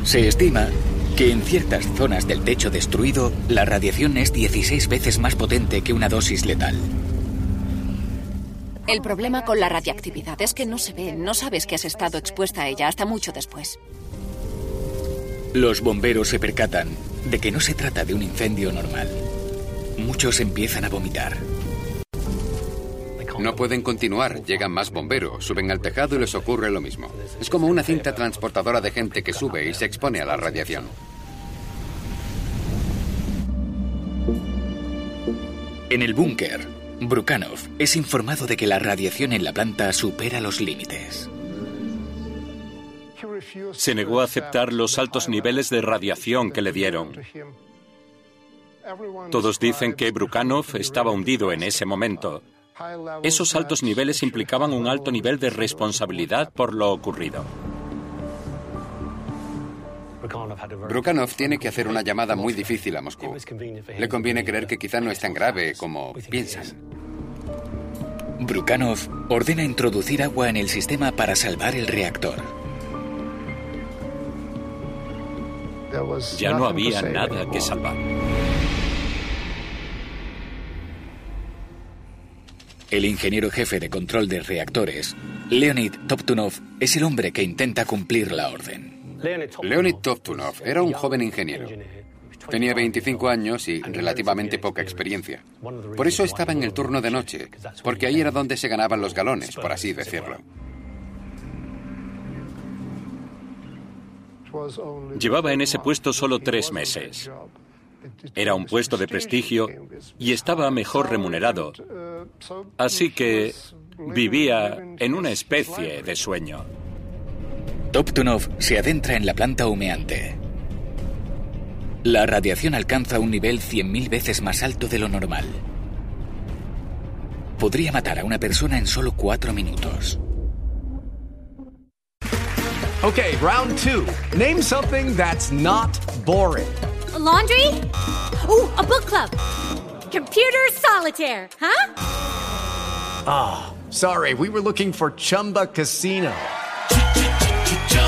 Se estima que en ciertas zonas del techo destruido la radiación es 16 veces más potente que una dosis letal. El problema con la radiactividad es que no se ve, no sabes que has estado expuesta a ella hasta mucho después. Los bomberos se percatan de que no se trata de un incendio normal. Muchos empiezan a vomitar. No pueden continuar, llegan más bomberos, suben al tejado y les ocurre lo mismo. Es como una cinta transportadora de gente que sube y se expone a la radiación. En el búnker, Brukhanov es informado de que la radiación en la planta supera los límites. Se negó a aceptar los altos niveles de radiación que le dieron. Todos dicen que Brukhanov estaba hundido en ese momento. Esos altos niveles implicaban un alto nivel de responsabilidad por lo ocurrido. Brukhanov tiene que hacer una llamada muy difícil a Moscú. Le conviene creer que quizá no es tan grave como piensan. Brukhanov ordena introducir agua en el sistema para salvar el reactor. Ya no había nada que salvar. El ingeniero jefe de control de reactores, Leonid Toptunov, es el hombre que intenta cumplir la orden. Leonid Toptunov era un joven ingeniero. Tenía 25 años y relativamente poca experiencia. Por eso estaba en el turno de noche, porque ahí era donde se ganaban los galones, por así decirlo. Llevaba en ese puesto solo tres meses. Era un puesto de prestigio y estaba mejor remunerado. Así que vivía en una especie de sueño. Toptunov se adentra en la planta humeante. La radiación alcanza un nivel 100.000 veces más alto de lo normal. Podría matar a una persona en solo cuatro minutos. Okay, round two. Name something that's not boring. A laundry? Ooh, a book club. Computer solitaire, huh? Ah, oh, sorry, we were looking for Chumba Casino.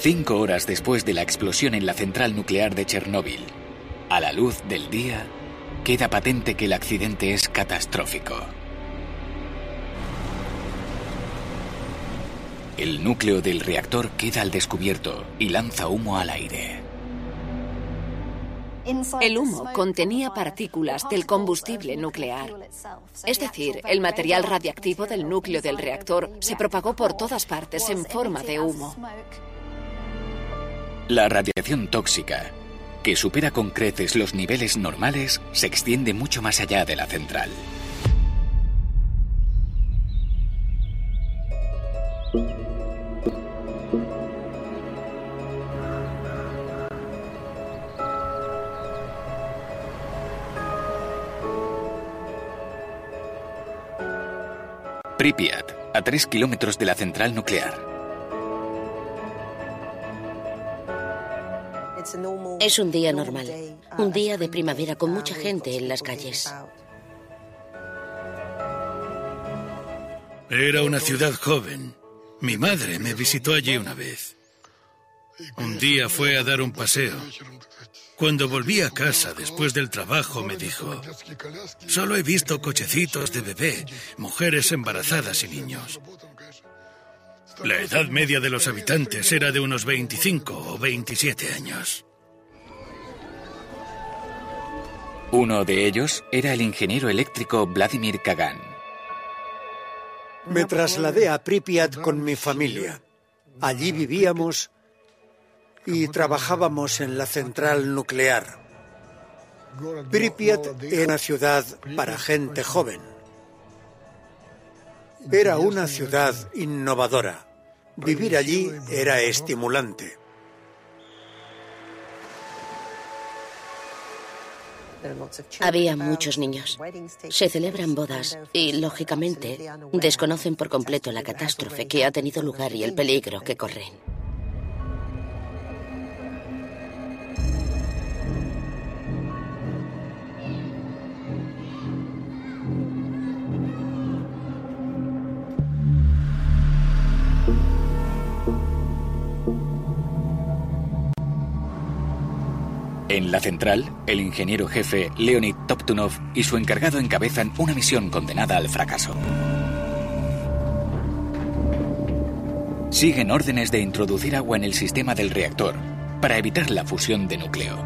Cinco horas después de la explosión en la central nuclear de Chernóbil, a la luz del día, queda patente que el accidente es catastrófico. El núcleo del reactor queda al descubierto y lanza humo al aire. El humo contenía partículas del combustible nuclear. Es decir, el material radiactivo del núcleo del reactor se propagó por todas partes en forma de humo. La radiación tóxica, que supera con creces los niveles normales, se extiende mucho más allá de la central. Pripyat, a 3 kilómetros de la central nuclear. Es un día normal, un día de primavera con mucha gente en las calles. Era una ciudad joven. Mi madre me visitó allí una vez. Un día fue a dar un paseo. Cuando volví a casa después del trabajo me dijo, solo he visto cochecitos de bebé, mujeres embarazadas y niños. La edad media de los habitantes era de unos 25 o 27 años. Uno de ellos era el ingeniero eléctrico Vladimir Kagan. Me trasladé a Pripyat con mi familia. Allí vivíamos y trabajábamos en la central nuclear. Pripyat era una ciudad para gente joven. Era una ciudad innovadora. Vivir allí era estimulante. Había muchos niños. Se celebran bodas y, lógicamente, desconocen por completo la catástrofe que ha tenido lugar y el peligro que corren. En la central, el ingeniero jefe Leonid Toptunov y su encargado encabezan una misión condenada al fracaso. Siguen órdenes de introducir agua en el sistema del reactor para evitar la fusión de núcleo.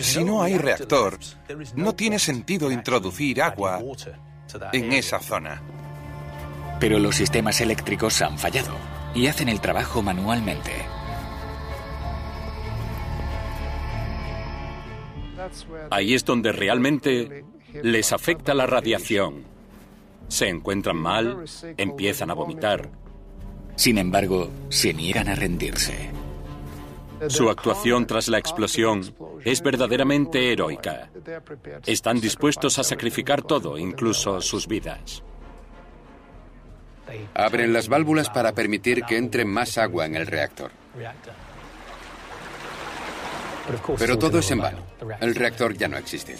Si no hay reactor, no tiene sentido introducir agua en esa zona. Pero los sistemas eléctricos han fallado y hacen el trabajo manualmente. Ahí es donde realmente les afecta la radiación. Se encuentran mal, empiezan a vomitar. Sin embargo, se niegan a rendirse. Su actuación tras la explosión es verdaderamente heroica. Están dispuestos a sacrificar todo, incluso sus vidas. Abren las válvulas para permitir que entre más agua en el reactor. Pero todo es en vano. El reactor ya no existe.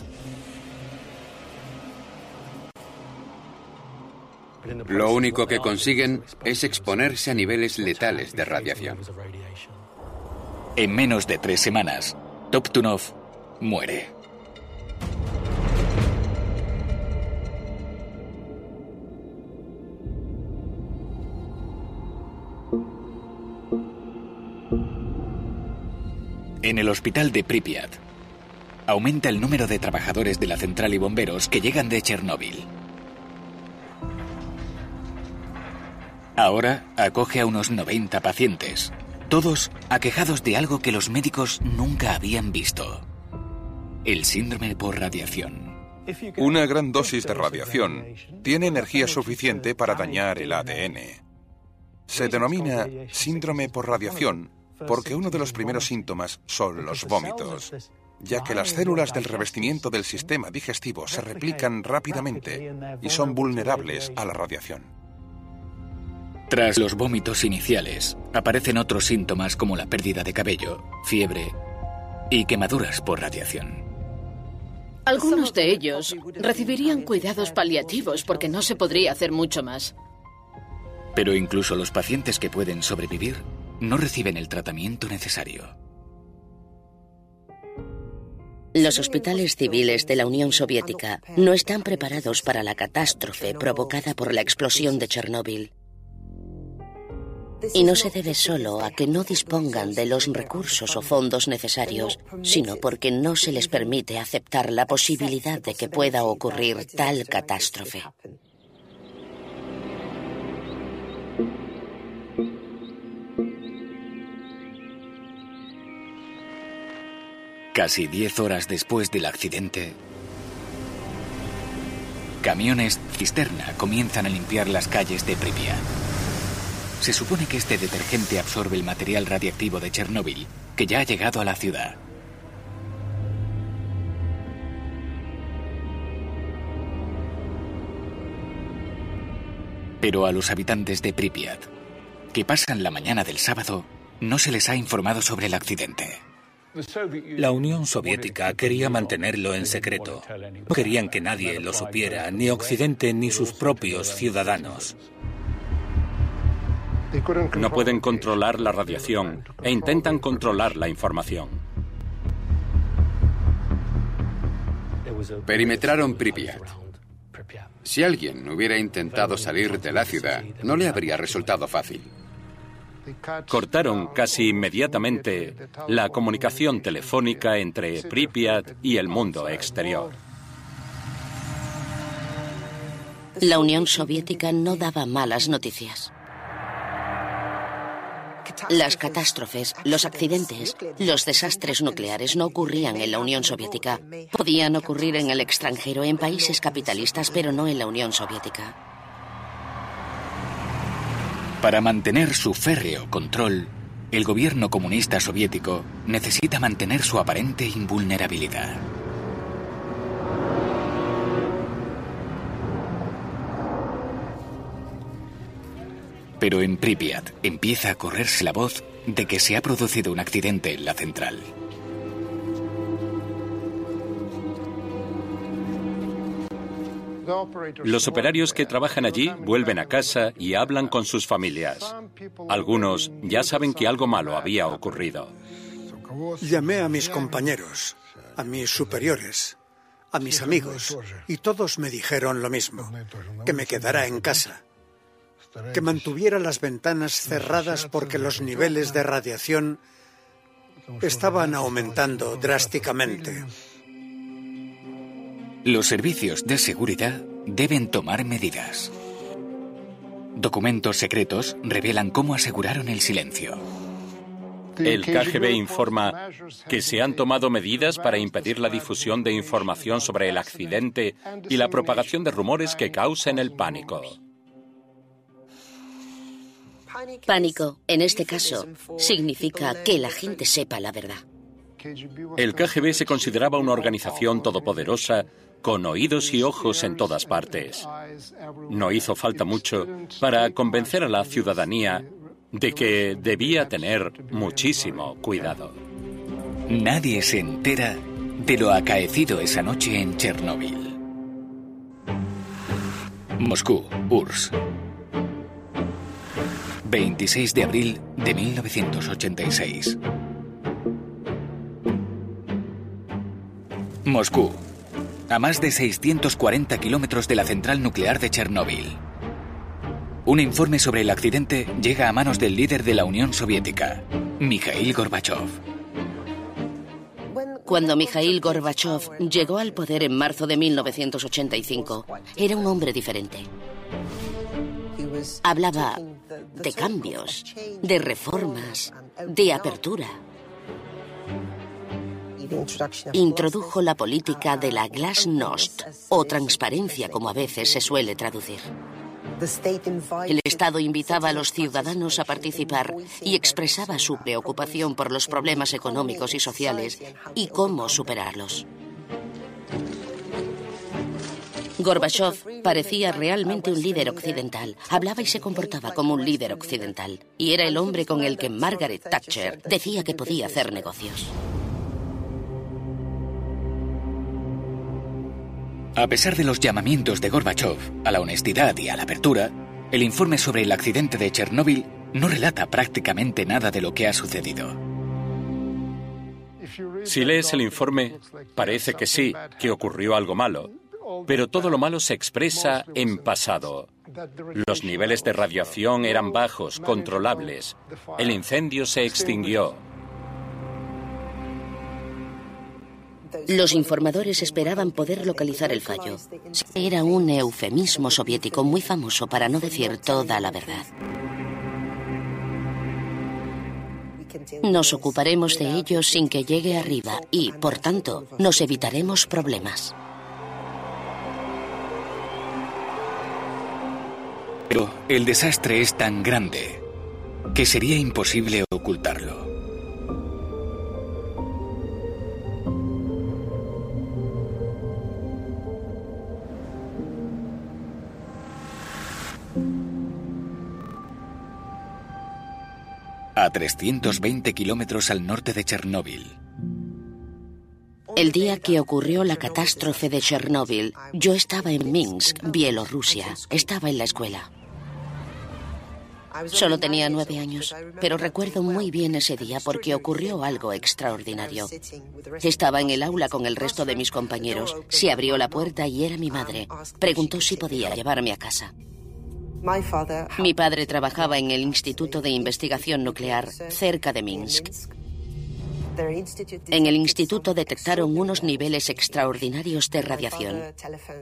Lo único que consiguen es exponerse a niveles letales de radiación. En menos de tres semanas, Toptunov muere. El hospital de Pripyat, aumenta el número de trabajadores de la central y bomberos que llegan de Chernóbil. Ahora acoge a unos 90 pacientes, todos aquejados de algo que los médicos nunca habían visto. El síndrome por radiación. Una gran dosis de radiación tiene energía suficiente para dañar el ADN. Se denomina síndrome por radiación porque uno de los primeros síntomas son los vómitos, ya que las células del revestimiento del sistema digestivo se replican rápidamente y son vulnerables a la radiación. Tras los vómitos iniciales, aparecen otros síntomas como la pérdida de cabello, fiebre y quemaduras por radiación. Algunos de ellos recibirían cuidados paliativos porque no se podría hacer mucho más. Pero incluso los pacientes que pueden sobrevivir no reciben el tratamiento necesario. Los hospitales civiles de la Unión Soviética no están preparados para la catástrofe provocada por la explosión de Chernóbil. Y no se debe solo a que no dispongan de los recursos o fondos necesarios, sino porque no se les permite aceptar la posibilidad de que pueda ocurrir tal catástrofe. Casi 10 horas después del accidente, camiones cisterna comienzan a limpiar las calles de Pripyat. Se supone que este detergente absorbe el material radiactivo de Chernóbil, que ya ha llegado a la ciudad. Pero a los habitantes de Pripyat, que pasan la mañana del sábado, no se les ha informado sobre el accidente. La Unión Soviética quería mantenerlo en secreto. No querían que nadie lo supiera, ni Occidente ni sus propios ciudadanos. No pueden controlar la radiación e intentan controlar la información. Perimetraron Pripyat. Si alguien hubiera intentado salir de la ciudad, no le habría resultado fácil. Cortaron casi inmediatamente la comunicación telefónica entre Pripyat y el mundo exterior. La Unión Soviética no daba malas noticias. Las catástrofes, los accidentes, los desastres nucleares no ocurrían en la Unión Soviética. Podían ocurrir en el extranjero, en países capitalistas, pero no en la Unión Soviética. Para mantener su férreo control, el gobierno comunista soviético necesita mantener su aparente invulnerabilidad. Pero en Pripyat empieza a correrse la voz de que se ha producido un accidente en la central. Los operarios que trabajan allí vuelven a casa y hablan con sus familias. Algunos ya saben que algo malo había ocurrido. Llamé a mis compañeros, a mis superiores, a mis amigos, y todos me dijeron lo mismo, que me quedara en casa, que mantuviera las ventanas cerradas porque los niveles de radiación estaban aumentando drásticamente. Los servicios de seguridad deben tomar medidas. Documentos secretos revelan cómo aseguraron el silencio. El KGB informa que se han tomado medidas para impedir la difusión de información sobre el accidente y la propagación de rumores que causen el pánico. Pánico, en este caso, significa que la gente sepa la verdad. El KGB se consideraba una organización todopoderosa con oídos y ojos en todas partes. No hizo falta mucho para convencer a la ciudadanía de que debía tener muchísimo cuidado. Nadie se entera de lo acaecido esa noche en Chernóbil. Moscú, URSS. 26 de abril de 1986. Moscú, a más de 640 kilómetros de la central nuclear de Chernóbil. Un informe sobre el accidente llega a manos del líder de la Unión Soviética, Mikhail Gorbachev. Cuando Mikhail Gorbachev llegó al poder en marzo de 1985, era un hombre diferente. Hablaba de cambios, de reformas, de apertura. Introdujo la política de la glasnost, o transparencia como a veces se suele traducir. El Estado invitaba a los ciudadanos a participar y expresaba su preocupación por los problemas económicos y sociales y cómo superarlos. Gorbachev parecía realmente un líder occidental. Hablaba y se comportaba como un líder occidental. Y era el hombre con el que Margaret Thatcher decía que podía hacer negocios. A pesar de los llamamientos de Gorbachev a la honestidad y a la apertura, el informe sobre el accidente de Chernóbil no relata prácticamente nada de lo que ha sucedido. Si lees el informe, parece que sí, que ocurrió algo malo, pero todo lo malo se expresa en pasado. Los niveles de radiación eran bajos, controlables. El incendio se extinguió. Los informadores esperaban poder localizar el fallo. Era un eufemismo soviético muy famoso para no decir toda la verdad. Nos ocuparemos de ello sin que llegue arriba y, por tanto, nos evitaremos problemas. Pero el desastre es tan grande que sería imposible ocultarlo. A 320 kilómetros al norte de Chernóbil. El día que ocurrió la catástrofe de Chernóbil, yo estaba en Minsk, Bielorrusia. Estaba en la escuela. Solo tenía nueve años, pero recuerdo muy bien ese día porque ocurrió algo extraordinario. Estaba en el aula con el resto de mis compañeros. Se abrió la puerta y era mi madre. Preguntó si podía llevarme a casa. Mi padre trabajaba en el Instituto de Investigación Nuclear cerca de Minsk. En el instituto detectaron unos niveles extraordinarios de radiación.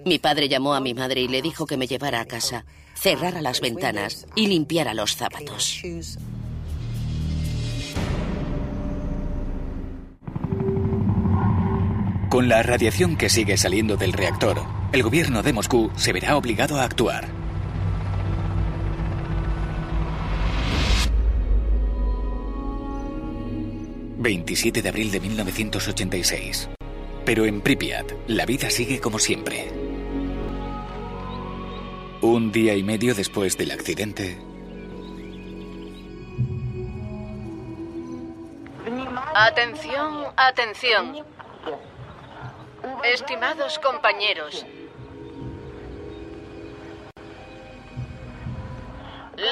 Mi padre llamó a mi madre y le dijo que me llevara a casa, cerrara las ventanas y limpiara los zapatos. Con la radiación que sigue saliendo del reactor, el gobierno de Moscú se verá obligado a actuar. 27 de abril de 1986. Pero en Pripyat, la vida sigue como siempre. Un día y medio después del accidente. Atención, atención. Estimados compañeros,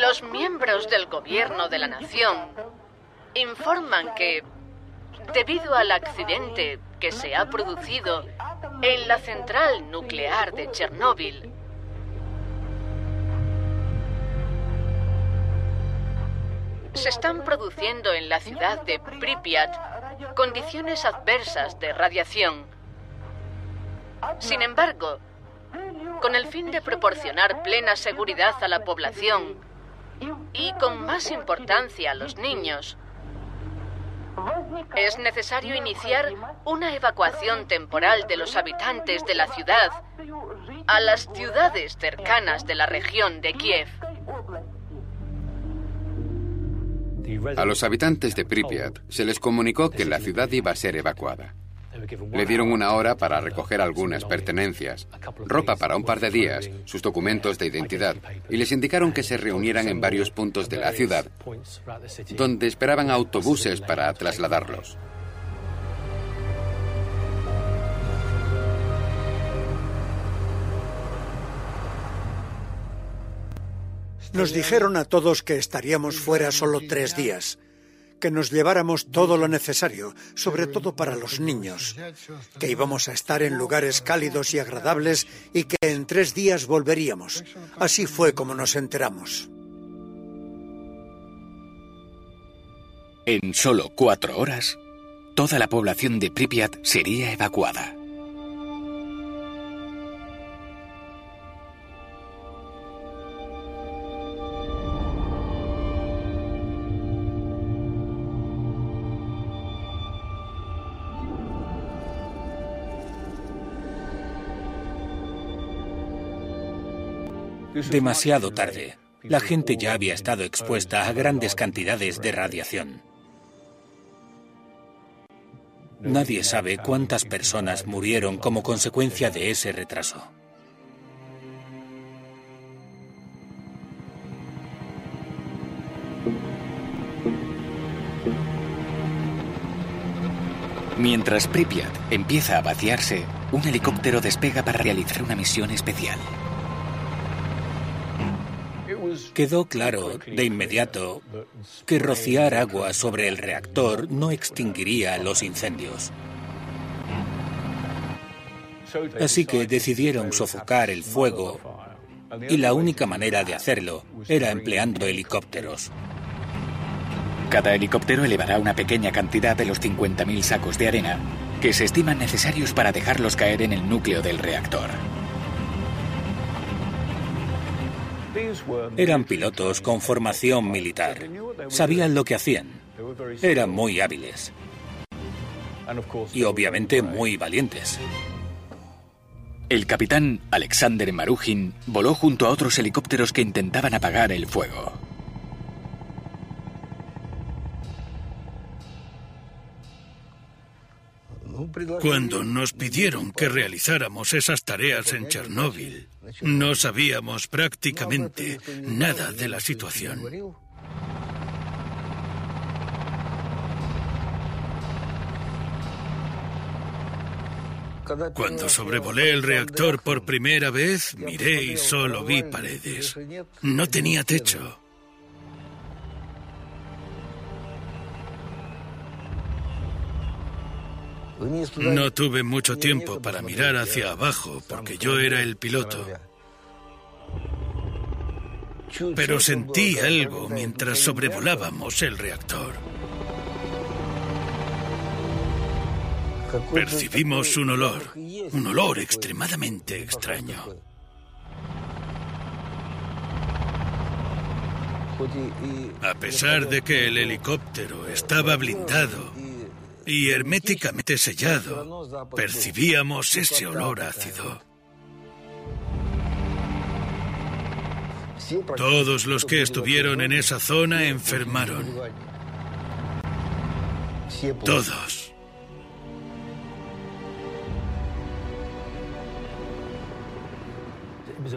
los miembros del gobierno de la nación informan que debido al accidente que se ha producido en la central nuclear de Chernóbil, se están produciendo en la ciudad de Pripyat condiciones adversas de radiación. Sin embargo, con el fin de proporcionar plena seguridad a la población y con más importancia a los niños, es necesario iniciar una evacuación temporal de los habitantes de la ciudad a las ciudades cercanas de la región de Kiev. A los habitantes de Pripyat se les comunicó que la ciudad iba a ser evacuada. Le dieron una hora para recoger algunas pertenencias, ropa para un par de días, sus documentos de identidad, y les indicaron que se reunieran en varios puntos de la ciudad, donde esperaban autobuses para trasladarlos. Nos dijeron a todos que estaríamos fuera solo tres días que nos lleváramos todo lo necesario, sobre todo para los niños, que íbamos a estar en lugares cálidos y agradables y que en tres días volveríamos. Así fue como nos enteramos. En solo cuatro horas, toda la población de Pripyat sería evacuada. Demasiado tarde. La gente ya había estado expuesta a grandes cantidades de radiación. Nadie sabe cuántas personas murieron como consecuencia de ese retraso. Mientras Pripyat empieza a vaciarse, un helicóptero despega para realizar una misión especial. Quedó claro de inmediato que rociar agua sobre el reactor no extinguiría los incendios. Así que decidieron sofocar el fuego y la única manera de hacerlo era empleando helicópteros. Cada helicóptero elevará una pequeña cantidad de los 50.000 sacos de arena que se estiman necesarios para dejarlos caer en el núcleo del reactor. Eran pilotos con formación militar. Sabían lo que hacían. Eran muy hábiles. Y obviamente muy valientes. El capitán Alexander Marujin voló junto a otros helicópteros que intentaban apagar el fuego. Cuando nos pidieron que realizáramos esas tareas en Chernóbil, no sabíamos prácticamente nada de la situación. Cuando sobrevolé el reactor por primera vez, miré y solo vi paredes. No tenía techo. No tuve mucho tiempo para mirar hacia abajo porque yo era el piloto. Pero sentí algo mientras sobrevolábamos el reactor. Percibimos un olor, un olor extremadamente extraño. A pesar de que el helicóptero estaba blindado y herméticamente sellado, percibíamos ese olor ácido. Todos los que estuvieron en esa zona enfermaron. Todos.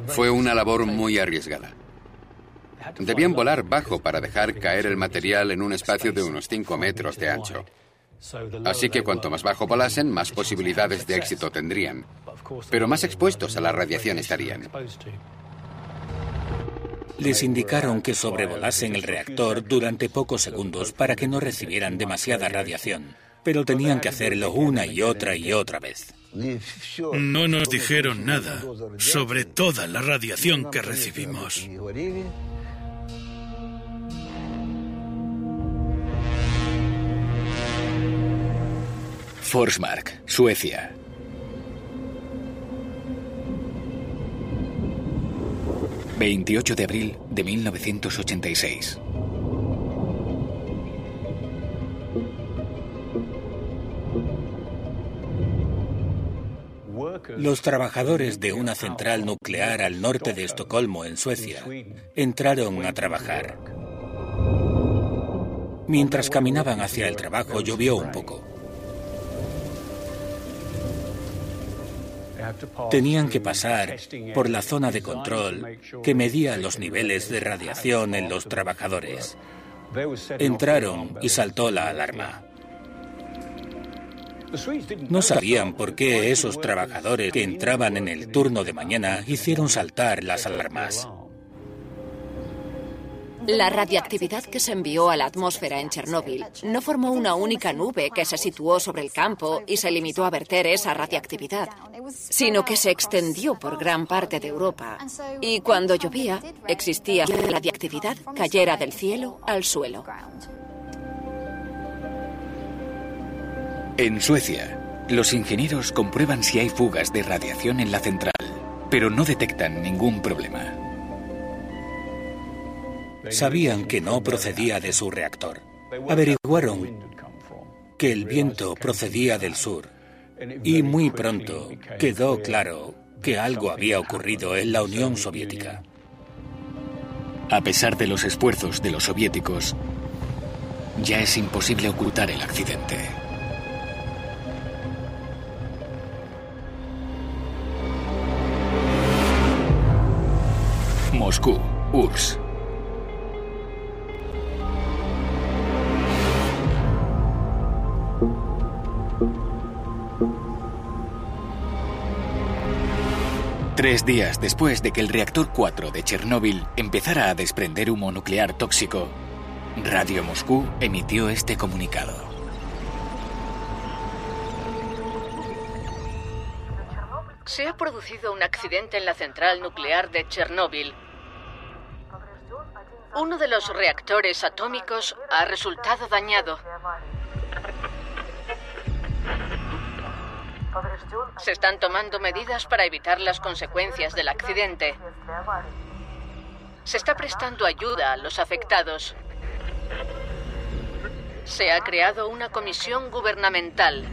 Fue una labor muy arriesgada. Debían volar bajo para dejar caer el material en un espacio de unos 5 metros de ancho. Así que cuanto más bajo volasen, más posibilidades de éxito tendrían. Pero más expuestos a la radiación estarían. Les indicaron que sobrevolasen el reactor durante pocos segundos para que no recibieran demasiada radiación, pero tenían que hacerlo una y otra y otra vez. No nos dijeron nada sobre toda la radiación que recibimos. Forsmark, Suecia. ...28 de abril de 1986. Los trabajadores de una central nuclear al norte de Estocolmo, en Suecia, entraron a trabajar. Mientras caminaban hacia el trabajo llovió un poco. Tenían que pasar por la zona de control que medía los niveles de radiación en los trabajadores. Entraron y saltó la alarma. No sabían por qué esos trabajadores que entraban en el turno de mañana hicieron saltar las alarmas. La radiactividad que se envió a la atmósfera en Chernóbil no formó una única nube que se situó sobre el campo y se limitó a verter esa radiactividad, sino que se extendió por gran parte de Europa. Y cuando llovía, existía que la radiactividad cayera del cielo al suelo. En Suecia, los ingenieros comprueban si hay fugas de radiación en la central, pero no detectan ningún problema. Sabían que no procedía de su reactor. Averiguaron que el viento procedía del sur y muy pronto quedó claro que algo había ocurrido en la Unión Soviética. A pesar de los esfuerzos de los soviéticos, ya es imposible ocultar el accidente. Moscú, URSS. Tres días después de que el reactor 4 de Chernóbil empezara a desprender humo nuclear tóxico, Radio Moscú emitió este comunicado. Se ha producido un accidente en la central nuclear de Chernóbil. Uno de los reactores atómicos ha resultado dañado. Se están tomando medidas para evitar las consecuencias del accidente. Se está prestando ayuda a los afectados. Se ha creado una comisión gubernamental.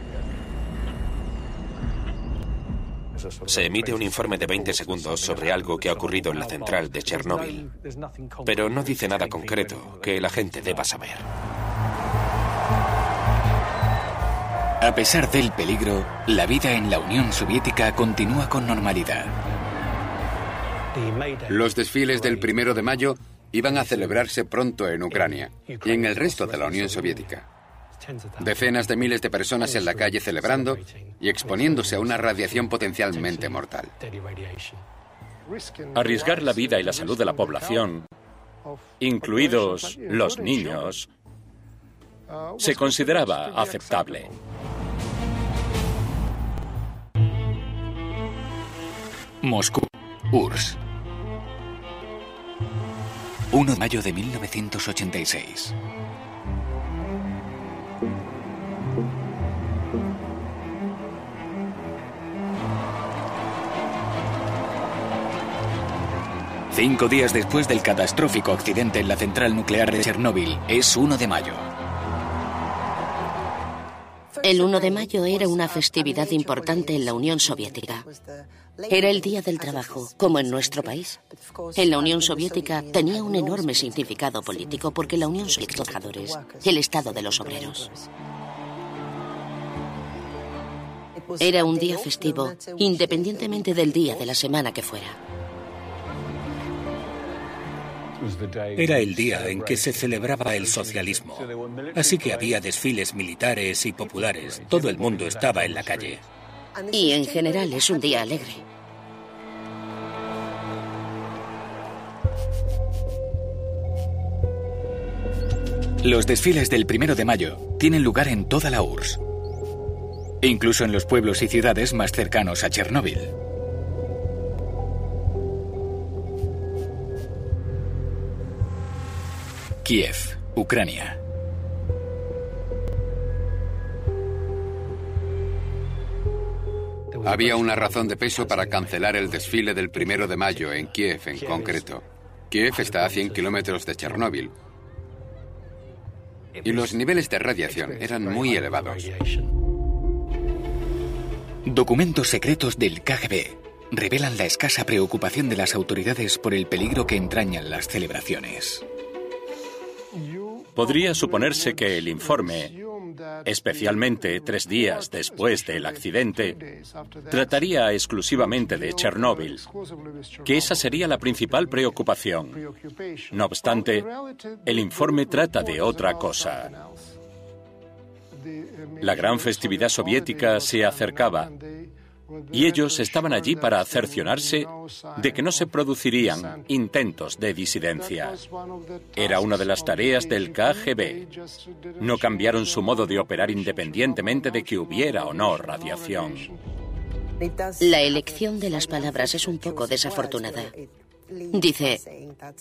Se emite un informe de 20 segundos sobre algo que ha ocurrido en la central de Chernóbil, pero no dice nada concreto que la gente deba saber. A pesar del peligro, la vida en la Unión Soviética continúa con normalidad. Los desfiles del primero de mayo iban a celebrarse pronto en Ucrania y en el resto de la Unión Soviética. Decenas de miles de personas en la calle celebrando y exponiéndose a una radiación potencialmente mortal. Arriesgar la vida y la salud de la población, incluidos los niños, se consideraba aceptable. Moscú, URSS. 1 de mayo de 1986. Cinco días después del catastrófico accidente en la central nuclear de Chernóbil, es 1 de mayo. El 1 de mayo era una festividad importante en la Unión Soviética. Era el Día del Trabajo, como en nuestro país. En la Unión Soviética tenía un enorme significado político porque la Unión Soviética de trabajadores, el Estado de los obreros. Era un día festivo, independientemente del día de la semana que fuera. Era el día en que se celebraba el socialismo, así que había desfiles militares y populares. Todo el mundo estaba en la calle. Y en general es un día alegre. Los desfiles del primero de mayo tienen lugar en toda la URSS, incluso en los pueblos y ciudades más cercanos a Chernóbil. Kiev, Ucrania. Había una razón de peso para cancelar el desfile del primero de mayo en Kiev en concreto. Kiev está a 100 kilómetros de Chernóbil. Y los niveles de radiación eran muy elevados. Documentos secretos del KGB revelan la escasa preocupación de las autoridades por el peligro que entrañan las celebraciones. Podría suponerse que el informe, especialmente tres días después del accidente, trataría exclusivamente de Chernóbil, que esa sería la principal preocupación. No obstante, el informe trata de otra cosa. La gran festividad soviética se acercaba y ellos estaban allí para cerciorarse de que no se producirían intentos de disidencia. Era una de las tareas del KGB. No cambiaron su modo de operar independientemente de que hubiera o no radiación. La elección de las palabras es un poco desafortunada. Dice,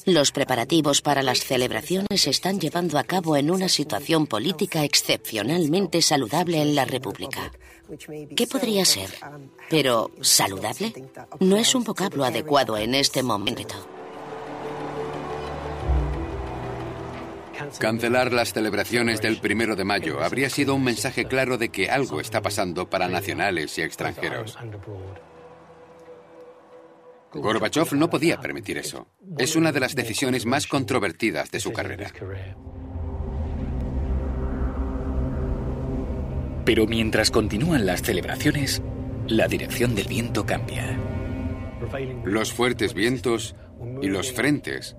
los preparativos para las celebraciones se están llevando a cabo en una situación política excepcionalmente saludable en la República. ¿Qué podría ser? Pero, ¿saludable? No es un vocablo adecuado en este momento. Cancelar las celebraciones del primero de mayo habría sido un mensaje claro de que algo está pasando para nacionales y extranjeros. Gorbachev no podía permitir eso. Es una de las decisiones más controvertidas de su carrera. Pero mientras continúan las celebraciones, la dirección del viento cambia. Los fuertes vientos y los frentes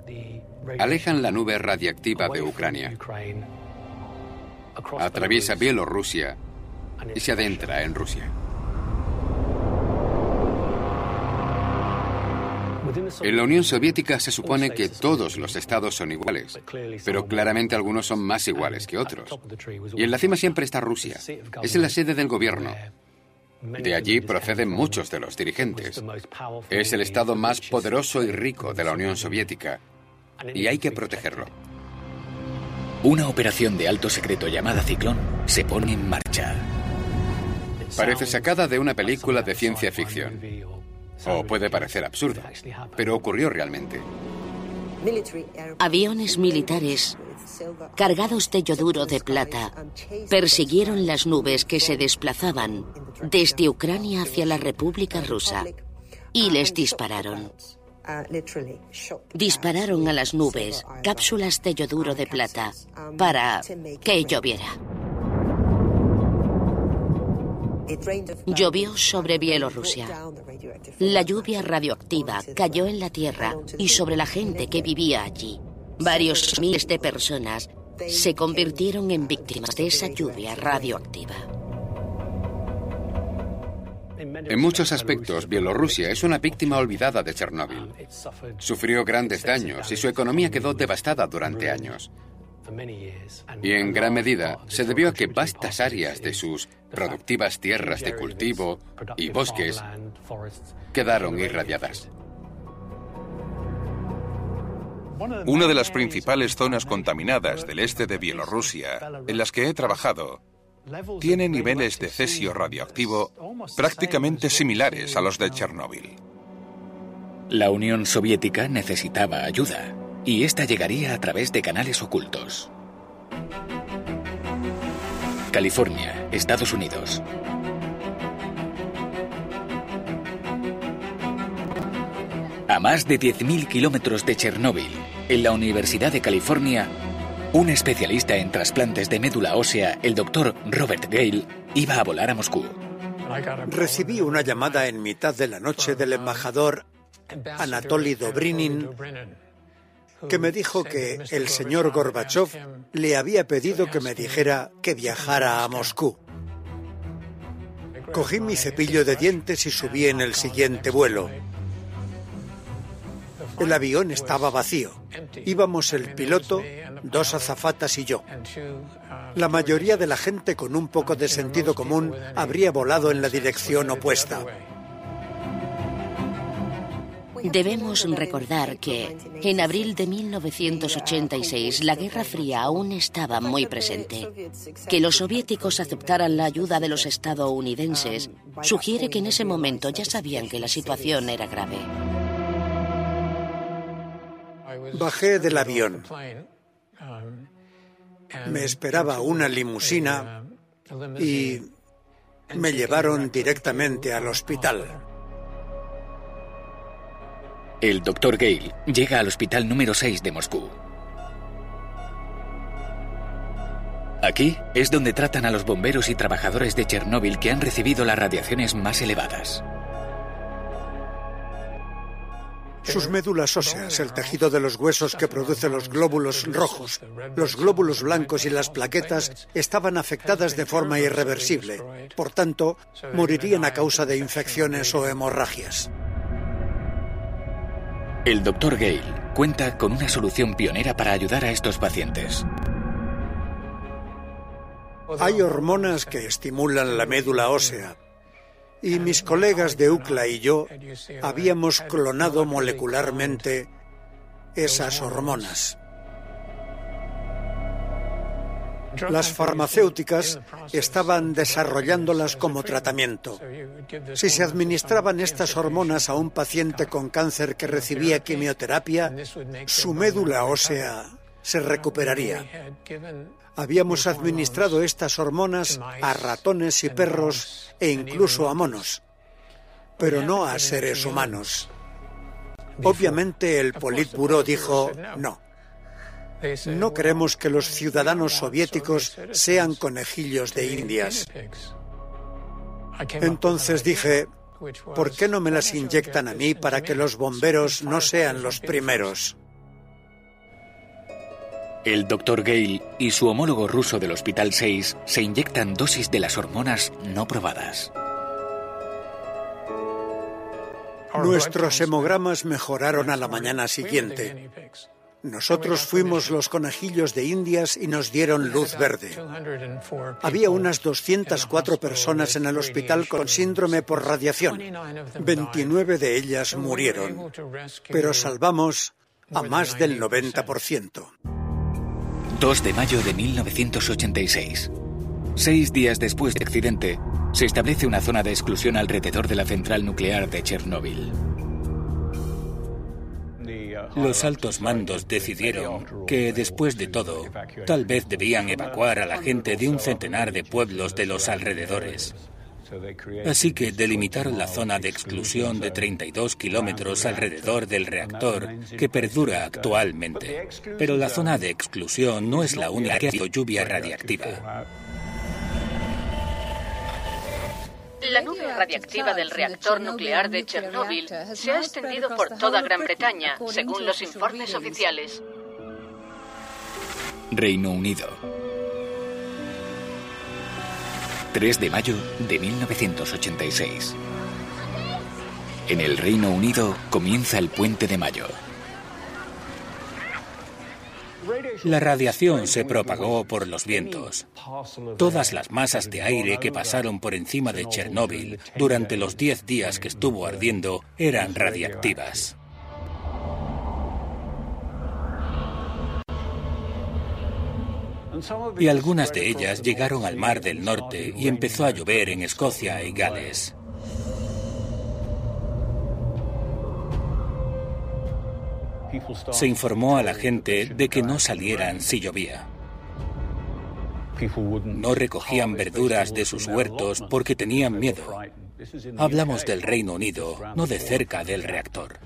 alejan la nube radiactiva de Ucrania. Atraviesa Bielorrusia y se adentra en Rusia. En la Unión Soviética se supone que todos los estados son iguales, pero claramente algunos son más iguales que otros. Y en la cima siempre está Rusia. Es la sede del gobierno. De allí proceden muchos de los dirigentes. Es el estado más poderoso y rico de la Unión Soviética. Y hay que protegerlo. Una operación de alto secreto llamada Ciclón se pone en marcha. Parece sacada de una película de ciencia ficción. O puede parecer absurdo, pero ocurrió realmente. Aviones militares cargados de yoduro de plata persiguieron las nubes que se desplazaban desde Ucrania hacia la República Rusa y les dispararon. Dispararon a las nubes cápsulas de yoduro de plata para que lloviera. Llovió sobre Bielorrusia. La lluvia radioactiva cayó en la tierra y sobre la gente que vivía allí. Varios miles de personas se convirtieron en víctimas de esa lluvia radioactiva. En muchos aspectos, Bielorrusia es una víctima olvidada de Chernóbil. Sufrió grandes daños y su economía quedó devastada durante años. Y en gran medida se debió a que vastas áreas de sus productivas tierras de cultivo y bosques quedaron irradiadas. Una de las principales zonas contaminadas del este de Bielorrusia en las que he trabajado tiene niveles de cesio radioactivo prácticamente similares a los de Chernóbil. La Unión Soviética necesitaba ayuda y esta llegaría a través de canales ocultos. California, Estados Unidos. A más de 10.000 kilómetros de Chernóbil, en la Universidad de California, un especialista en trasplantes de médula ósea, el doctor Robert Gale, iba a volar a Moscú. Recibí una llamada en mitad de la noche del embajador Anatoly Dobrinin que me dijo que el señor Gorbachev le había pedido que me dijera que viajara a Moscú. Cogí mi cepillo de dientes y subí en el siguiente vuelo. El avión estaba vacío. Íbamos el piloto, dos azafatas y yo. La mayoría de la gente con un poco de sentido común habría volado en la dirección opuesta. Debemos recordar que en abril de 1986 la Guerra Fría aún estaba muy presente. Que los soviéticos aceptaran la ayuda de los estadounidenses sugiere que en ese momento ya sabían que la situación era grave. Bajé del avión. Me esperaba una limusina y me llevaron directamente al hospital. El doctor Gale llega al hospital número 6 de Moscú. Aquí es donde tratan a los bomberos y trabajadores de Chernóbil que han recibido las radiaciones más elevadas. Sus médulas óseas, el tejido de los huesos que produce los glóbulos rojos, los glóbulos blancos y las plaquetas estaban afectadas de forma irreversible. Por tanto, morirían a causa de infecciones o hemorragias. El doctor Gale cuenta con una solución pionera para ayudar a estos pacientes. Hay hormonas que estimulan la médula ósea Y mis colegas de UCLA y yo habíamos clonado molecularmente esas hormonas. Las farmacéuticas estaban desarrollándolas como tratamiento. Si se administraban estas hormonas a un paciente con cáncer que recibía quimioterapia, su médula ósea se recuperaría. Habíamos administrado estas hormonas a ratones y perros e incluso a monos, pero no a seres humanos. Obviamente el Politburo dijo no. No queremos que los ciudadanos soviéticos sean conejillos de indias. Entonces dije, ¿por qué no me las inyectan a mí para que los bomberos no sean los primeros? El doctor Gale y su homólogo ruso del Hospital 6 se inyectan dosis de las hormonas no probadas. Nuestros hemogramas mejoraron a la mañana siguiente. Nosotros fuimos los conejillos de Indias y nos dieron luz verde. Había unas 204 personas en el hospital con síndrome por radiación. 29 de ellas murieron, pero salvamos a más del 90%. 2 de mayo de 1986. Seis días después del accidente, se establece una zona de exclusión alrededor de la central nuclear de Chernóbil. Los altos mandos decidieron que, después de todo, tal vez debían evacuar a la gente de un centenar de pueblos de los alrededores. Así que delimitaron la zona de exclusión de 32 kilómetros alrededor del reactor que perdura actualmente. Pero la zona de exclusión no es la única que ha lluvia radiactiva. La nube radiactiva del reactor nuclear de Chernóbil se ha extendido por toda Gran Bretaña, según los informes oficiales. Reino Unido. 3 de mayo de 1986. En el Reino Unido comienza el puente de mayo. La radiación se propagó por los vientos. Todas las masas de aire que pasaron por encima de Chernóbil durante los 10 días que estuvo ardiendo eran radiactivas. Y algunas de ellas llegaron al Mar del Norte y empezó a llover en Escocia y Gales. Se informó a la gente de que no salieran si llovía. No recogían verduras de sus huertos porque tenían miedo. Hablamos del Reino Unido, no de cerca del reactor.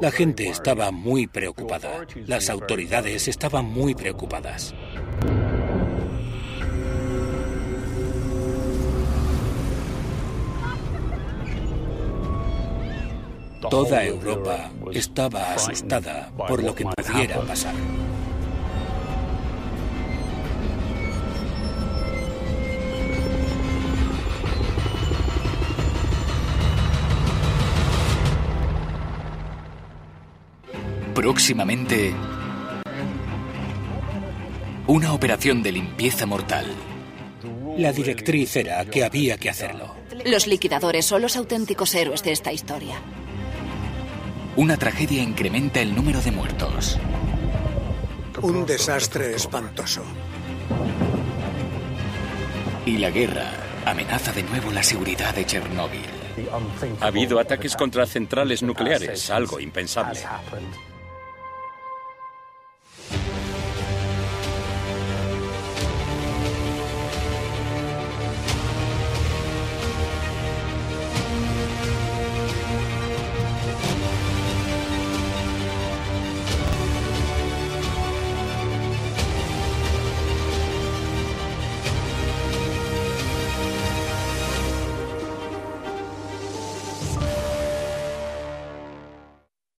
La gente estaba muy preocupada. Las autoridades estaban muy preocupadas. Toda Europa estaba asustada por lo que pudiera pasar. Próximamente, una operación de limpieza mortal. La directriz era que había que hacerlo. Los liquidadores son los auténticos héroes de esta historia. Una tragedia incrementa el número de muertos. Un desastre espantoso. Y la guerra amenaza de nuevo la seguridad de Chernóbil. Ha habido ataques contra centrales nucleares, algo impensable.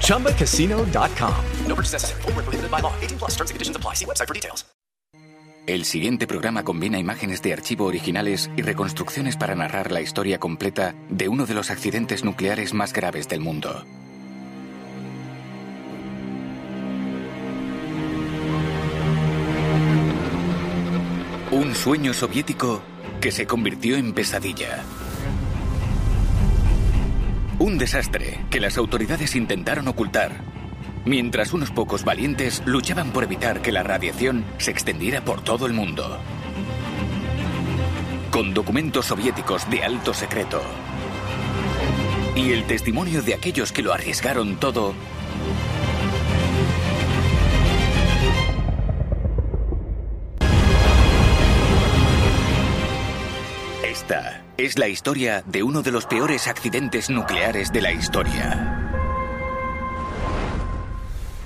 ChumbaCasino.com. No purchase necessary. Void where prohibited by law. 18 plus terms and conditions apply. See website for details. El siguiente programa combina imágenes de archivo originales y reconstrucciones para narrar la historia completa de uno de los accidentes nucleares más graves del mundo. Un sueño soviético que se convirtió en pesadilla. Un desastre que las autoridades intentaron ocultar, mientras unos pocos valientes luchaban por evitar que la radiación se extendiera por todo el mundo. Con documentos soviéticos de alto secreto y el testimonio de aquellos que lo arriesgaron todo, Esta es la historia de uno de los peores accidentes nucleares de la historia.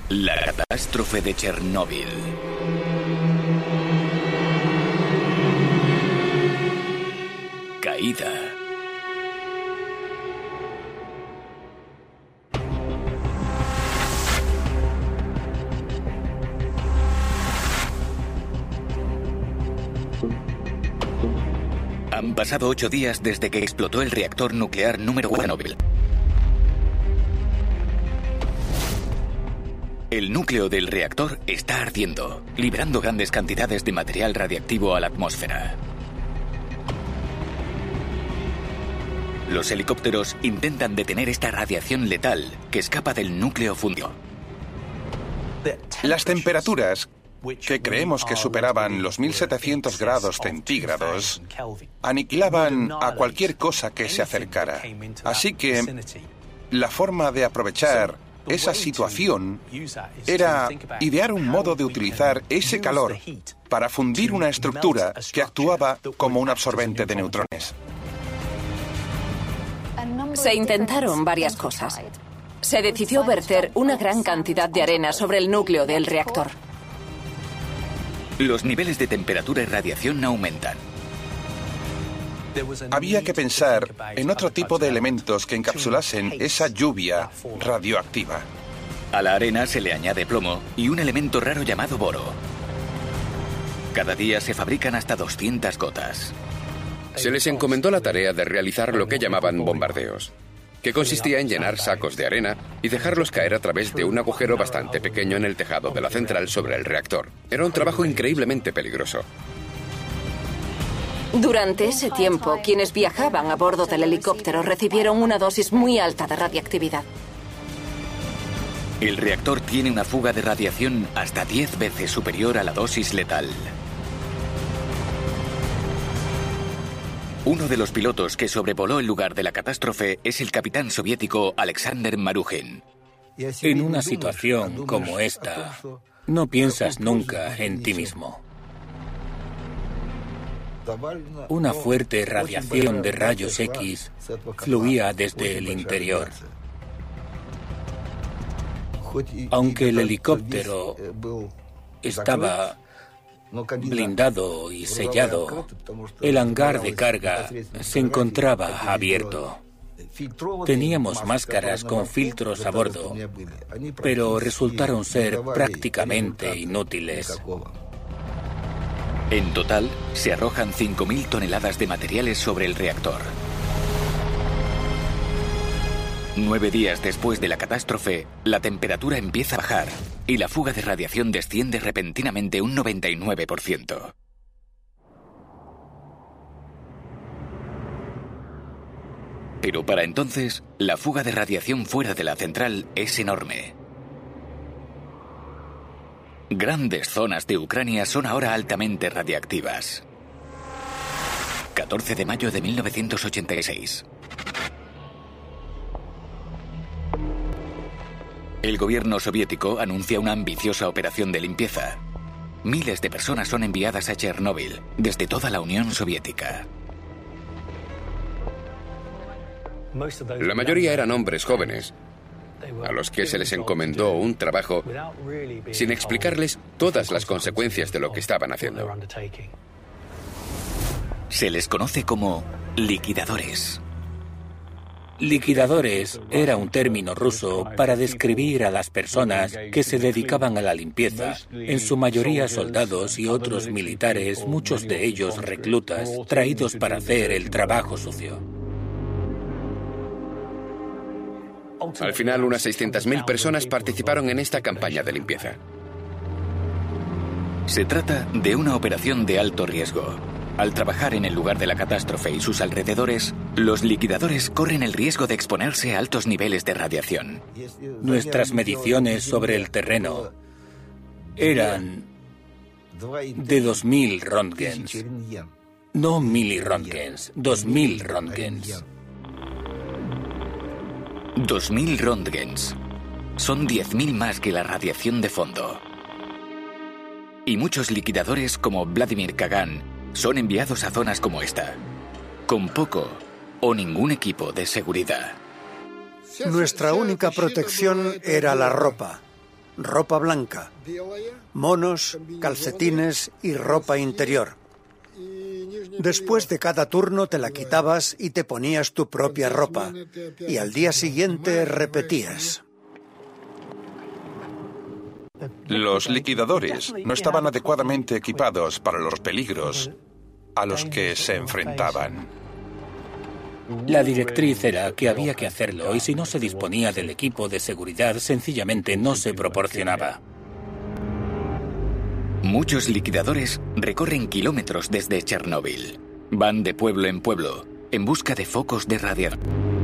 La catástrofe de Chernóbil. Caída. Pasado ocho días desde que explotó el reactor nuclear número 1 de Chernobyl. El núcleo del reactor está ardiendo, liberando grandes cantidades de material radiactivo a la atmósfera. Los helicópteros intentan detener esta radiación letal que escapa del núcleo fundido. Las temperaturas que creemos que superaban los 1700 grados centígrados, aniquilaban a cualquier cosa que se acercara. Así que la forma de aprovechar esa situación era idear un modo de utilizar ese calor para fundir una estructura que actuaba como un absorbente de neutrones. Se intentaron varias cosas. Se decidió verter una gran cantidad de arena sobre el núcleo del reactor. Los niveles de temperatura y radiación aumentan. Había que pensar en otro tipo de elementos que encapsulasen esa lluvia radioactiva. A la arena se le añade plomo y un elemento raro llamado boro. Cada día se fabrican hasta 200 gotas. Se les encomendó la tarea de realizar lo que llamaban bombardeos, que consistía en llenar sacos de arena y dejarlos caer a través de un agujero bastante pequeño en el tejado de la central sobre el reactor. Era un trabajo increíblemente peligroso. Durante ese tiempo, quienes viajaban a bordo del helicóptero recibieron una dosis muy alta de radiactividad. El reactor tiene una fuga de radiación hasta 10 veces superior a la dosis letal. Uno de los pilotos que sobrevoló el lugar de la catástrofe es el capitán soviético Alexander Marugin. En una situación como esta, no piensas nunca en ti mismo. Una fuerte radiación de rayos X fluía desde el interior. Aunque el helicóptero estaba blindado y sellado, el hangar de carga se encontraba abierto. Teníamos máscaras con filtros a bordo, pero resultaron ser prácticamente inútiles. En total, se arrojan 5.000 toneladas de materiales sobre el reactor. Nueve días después de la catástrofe, la temperatura empieza a bajar y la fuga de radiación desciende repentinamente un 99%. Pero para entonces, la fuga de radiación fuera de la central es enorme. Grandes zonas de Ucrania son ahora altamente radiactivas. 14 de mayo de 1986. El gobierno soviético anuncia una ambiciosa operación de limpieza. Miles de personas son enviadas a Chernóbil desde toda la Unión Soviética. La mayoría eran hombres jóvenes, a los que se les encomendó un trabajo sin explicarles todas las consecuencias de lo que estaban haciendo. Se les conoce como liquidadores. Liquidadores era un término ruso para describir a las personas que se dedicaban a la limpieza, en su mayoría soldados y otros militares, muchos de ellos reclutas, traídos para hacer el trabajo sucio. Al final, unas 600.000 personas participaron en esta campaña de limpieza. Se trata de una operación de alto riesgo. Al trabajar en el lugar de la catástrofe y sus alrededores, los liquidadores corren el riesgo de exponerse a altos niveles de radiación. Nuestras mediciones sobre el terreno eran de 2.000 röntgens. No miliröntgens, 2.000 röntgens. 2.000 röntgens. Son 10.000 más que la radiación de fondo. Y muchos liquidadores como Vladimir Kagan son enviados a zonas como esta, con poco o ningún equipo de seguridad. Nuestra única protección era la ropa. Ropa blanca, monos, calcetines y ropa interior. Después de cada turno te la quitabas y te ponías tu propia ropa. Y al día siguiente repetías. Los liquidadores no estaban adecuadamente equipados para los peligros a los que se enfrentaban. La directriz era que había que hacerlo y si no se disponía del equipo de seguridad sencillamente no se proporcionaba. Muchos liquidadores recorren kilómetros desde Chernóbil. Van de pueblo en pueblo en busca de focos de radiación.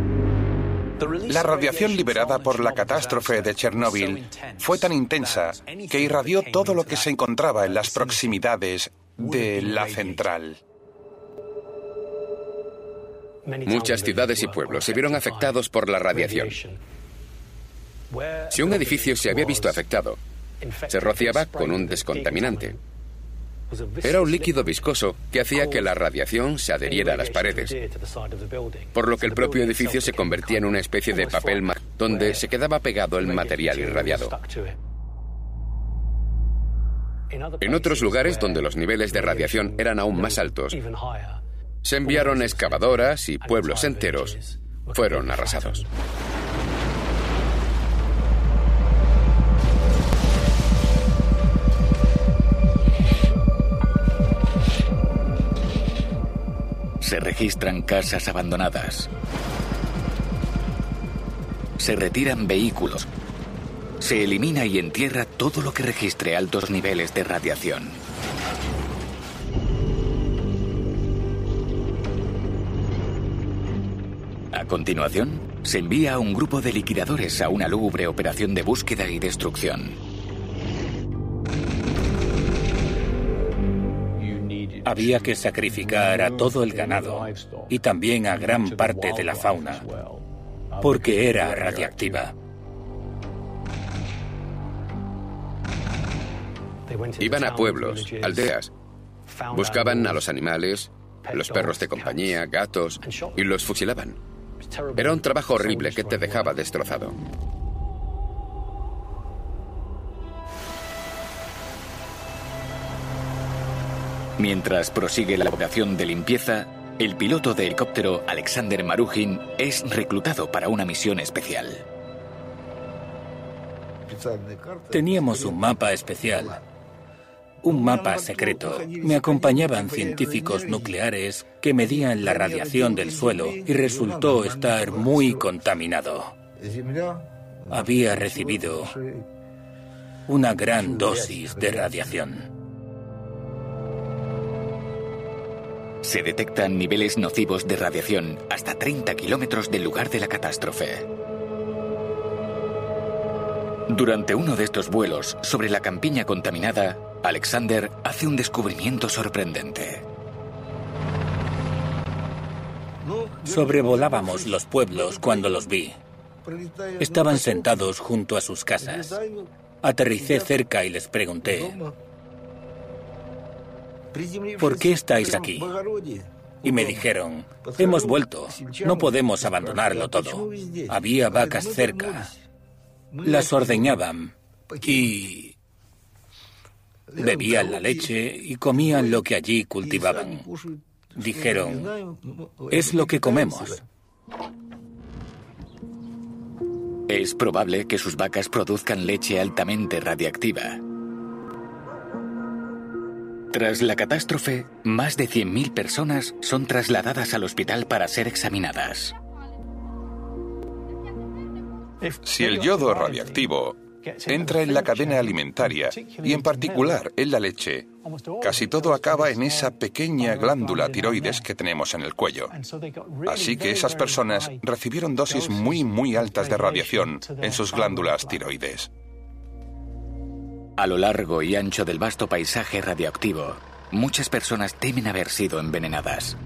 La radiación liberada por la catástrofe de Chernóbil fue tan intensa que irradió todo lo que se encontraba en las proximidades de la central. Muchas ciudades y pueblos se vieron afectados por la radiación. Si un edificio se había visto afectado, se rociaba con un descontaminante. Era un líquido viscoso que hacía que la radiación se adheriera a las paredes, por lo que el propio edificio se convertía en una especie de papel donde se quedaba pegado el material irradiado. En otros lugares donde los niveles de radiación eran aún más altos, se enviaron excavadoras y pueblos enteros fueron arrasados. Se registran casas abandonadas. Se retiran vehículos. Se elimina y entierra todo lo que registre altos niveles de radiación. A continuación, se envía a un grupo de liquidadores a una lúgubre operación de búsqueda y destrucción. Había que sacrificar a todo el ganado y también a gran parte de la fauna, porque era radiactiva. Iban a pueblos, aldeas, buscaban a los animales, los perros de compañía, gatos, y los fusilaban. Era un trabajo horrible que te dejaba destrozado. Mientras prosigue la operación de limpieza, el piloto de helicóptero Alexander Marujin es reclutado para una misión especial. Teníamos un mapa especial, un mapa secreto. Me acompañaban científicos nucleares que medían la radiación del suelo y resultó estar muy contaminado. Había recibido una gran dosis de radiación. Se detectan niveles nocivos de radiación hasta 30 kilómetros del lugar de la catástrofe. Durante uno de estos vuelos sobre la campiña contaminada, Alexander hace un descubrimiento sorprendente. Sobrevolábamos los pueblos cuando los vi. Estaban sentados junto a sus casas. Aterricé cerca y les pregunté, ¿por qué estáis aquí? Y me dijeron, hemos vuelto, no podemos abandonarlo todo. Había vacas cerca, las ordeñaban y bebían la leche y comían lo que allí cultivaban. Dijeron, es lo que comemos. Es probable que sus vacas produzcan leche altamente radiactiva. Tras la catástrofe, más de 100.000 personas son trasladadas al hospital para ser examinadas. Si el yodo radiactivo entra en la cadena alimentaria y en particular en la leche, casi todo acaba en esa pequeña glándula tiroides que tenemos en el cuello. Así que esas personas recibieron dosis muy, muy altas de radiación en sus glándulas tiroides. A lo largo y ancho del vasto paisaje radioactivo, muchas personas temen haber sido envenenadas.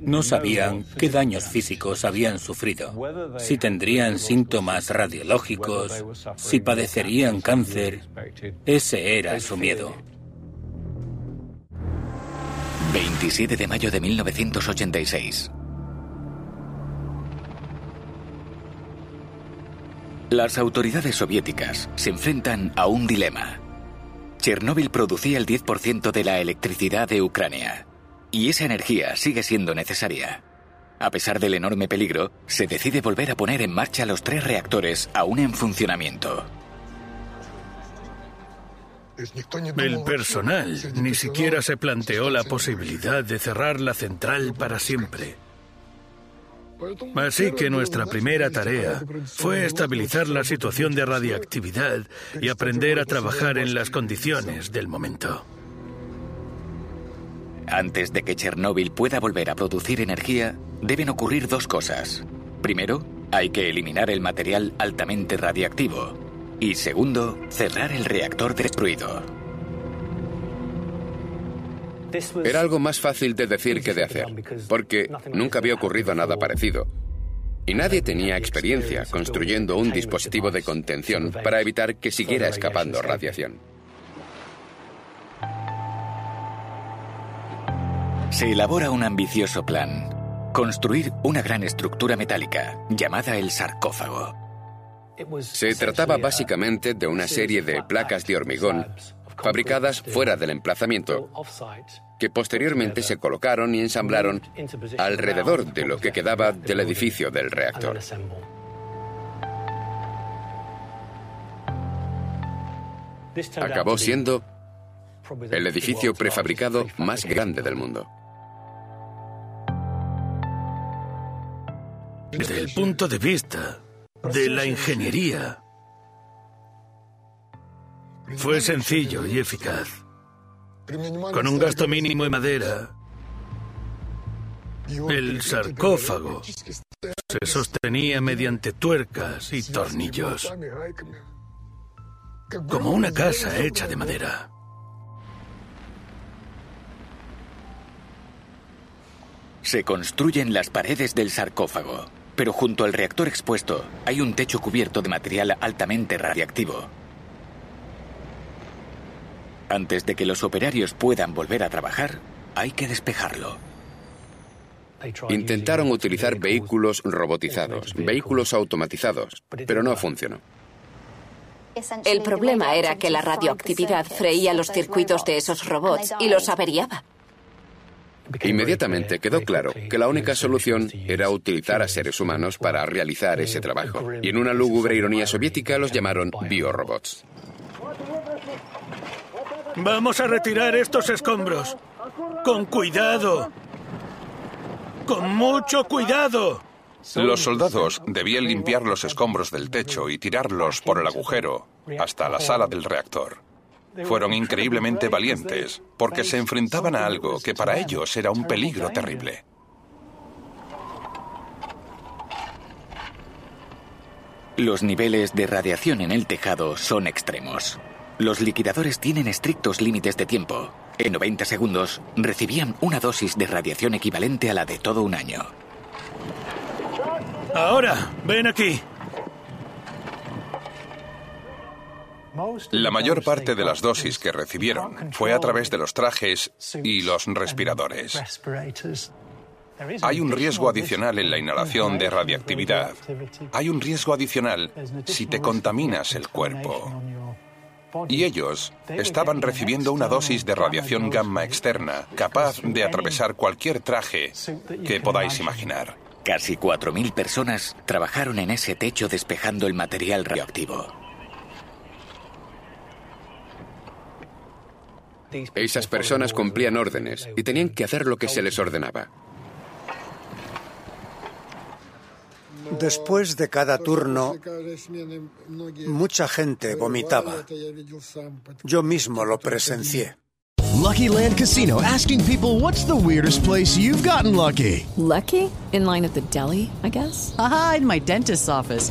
No sabían qué daños físicos habían sufrido, si tendrían síntomas radiológicos, si padecerían cáncer. Ese era su miedo. 27 de mayo de 1986. Las autoridades soviéticas se enfrentan a un dilema. Chernóbil producía el 10% de la electricidad de Ucrania y esa energía sigue siendo necesaria. A pesar del enorme peligro, se decide volver a poner en marcha los tres reactores aún en funcionamiento. El personal ni siquiera se planteó la posibilidad de cerrar la central para siempre. Así que nuestra primera tarea fue estabilizar la situación de radiactividad y aprender a trabajar en las condiciones del momento. Antes de que Chernóbil pueda volver a producir energía, deben ocurrir dos cosas. Primero, hay que eliminar el material altamente radiactivo. Y segundo, cerrar el reactor destruido. Era algo más fácil de decir que de hacer, porque nunca había ocurrido nada parecido. Y nadie tenía experiencia construyendo un dispositivo de contención para evitar que siguiera escapando radiación. Se elabora un ambicioso plan. Construir una gran estructura metálica, llamada el sarcófago. Se trataba básicamente de una serie de placas de hormigón fabricadas fuera del emplazamiento, que posteriormente se colocaron y ensamblaron alrededor de lo que quedaba del edificio del reactor. Acabó siendo el edificio prefabricado más grande del mundo. Desde el punto de vista de la ingeniería, fue sencillo y eficaz. Con un gasto mínimo de madera, el sarcófago se sostenía mediante tuercas y tornillos, como una casa hecha de madera. Se construyen las paredes del sarcófago, pero junto al reactor expuesto hay un techo cubierto de material altamente radiactivo. Antes de que los operarios puedan volver a trabajar, hay que despejarlo. Intentaron utilizar vehículos robotizados, vehículos automatizados, pero no funcionó. El problema era que la radioactividad freía los circuitos de esos robots y los averiaba. Inmediatamente quedó claro que la única solución era utilizar a seres humanos para realizar ese trabajo. Y en una lúgubre ironía soviética los llamaron biorobots. Vamos a retirar estos escombros. Con cuidado. Con mucho cuidado. Los soldados debían limpiar los escombros del techo y tirarlos por el agujero hasta la sala del reactor. Fueron increíblemente valientes porque se enfrentaban a algo que para ellos era un peligro terrible. Los niveles de radiación en el tejado son extremos. Los liquidadores tienen estrictos límites de tiempo. En 90 segundos recibían una dosis de radiación equivalente a la de todo un año. Ahora, ven aquí. La mayor parte de las dosis que recibieron fue a través de los trajes y los respiradores. Hay un riesgo adicional en la inhalación de radiactividad. Hay un riesgo adicional si te contaminas el cuerpo. Y ellos estaban recibiendo una dosis de radiación gamma externa capaz de atravesar cualquier traje que podáis imaginar. Casi 4.000 personas trabajaron en ese techo despejando el material radioactivo. Esas personas cumplían órdenes y tenían que hacer lo que se les ordenaba. Después de cada turno, mucha gente vomitaba. Yo mismo lo presencié. Lucky Land Casino asking people what's the weirdest place you've gotten lucky? Lucky? In line at the deli, I guess? Aha, in my dentist's office.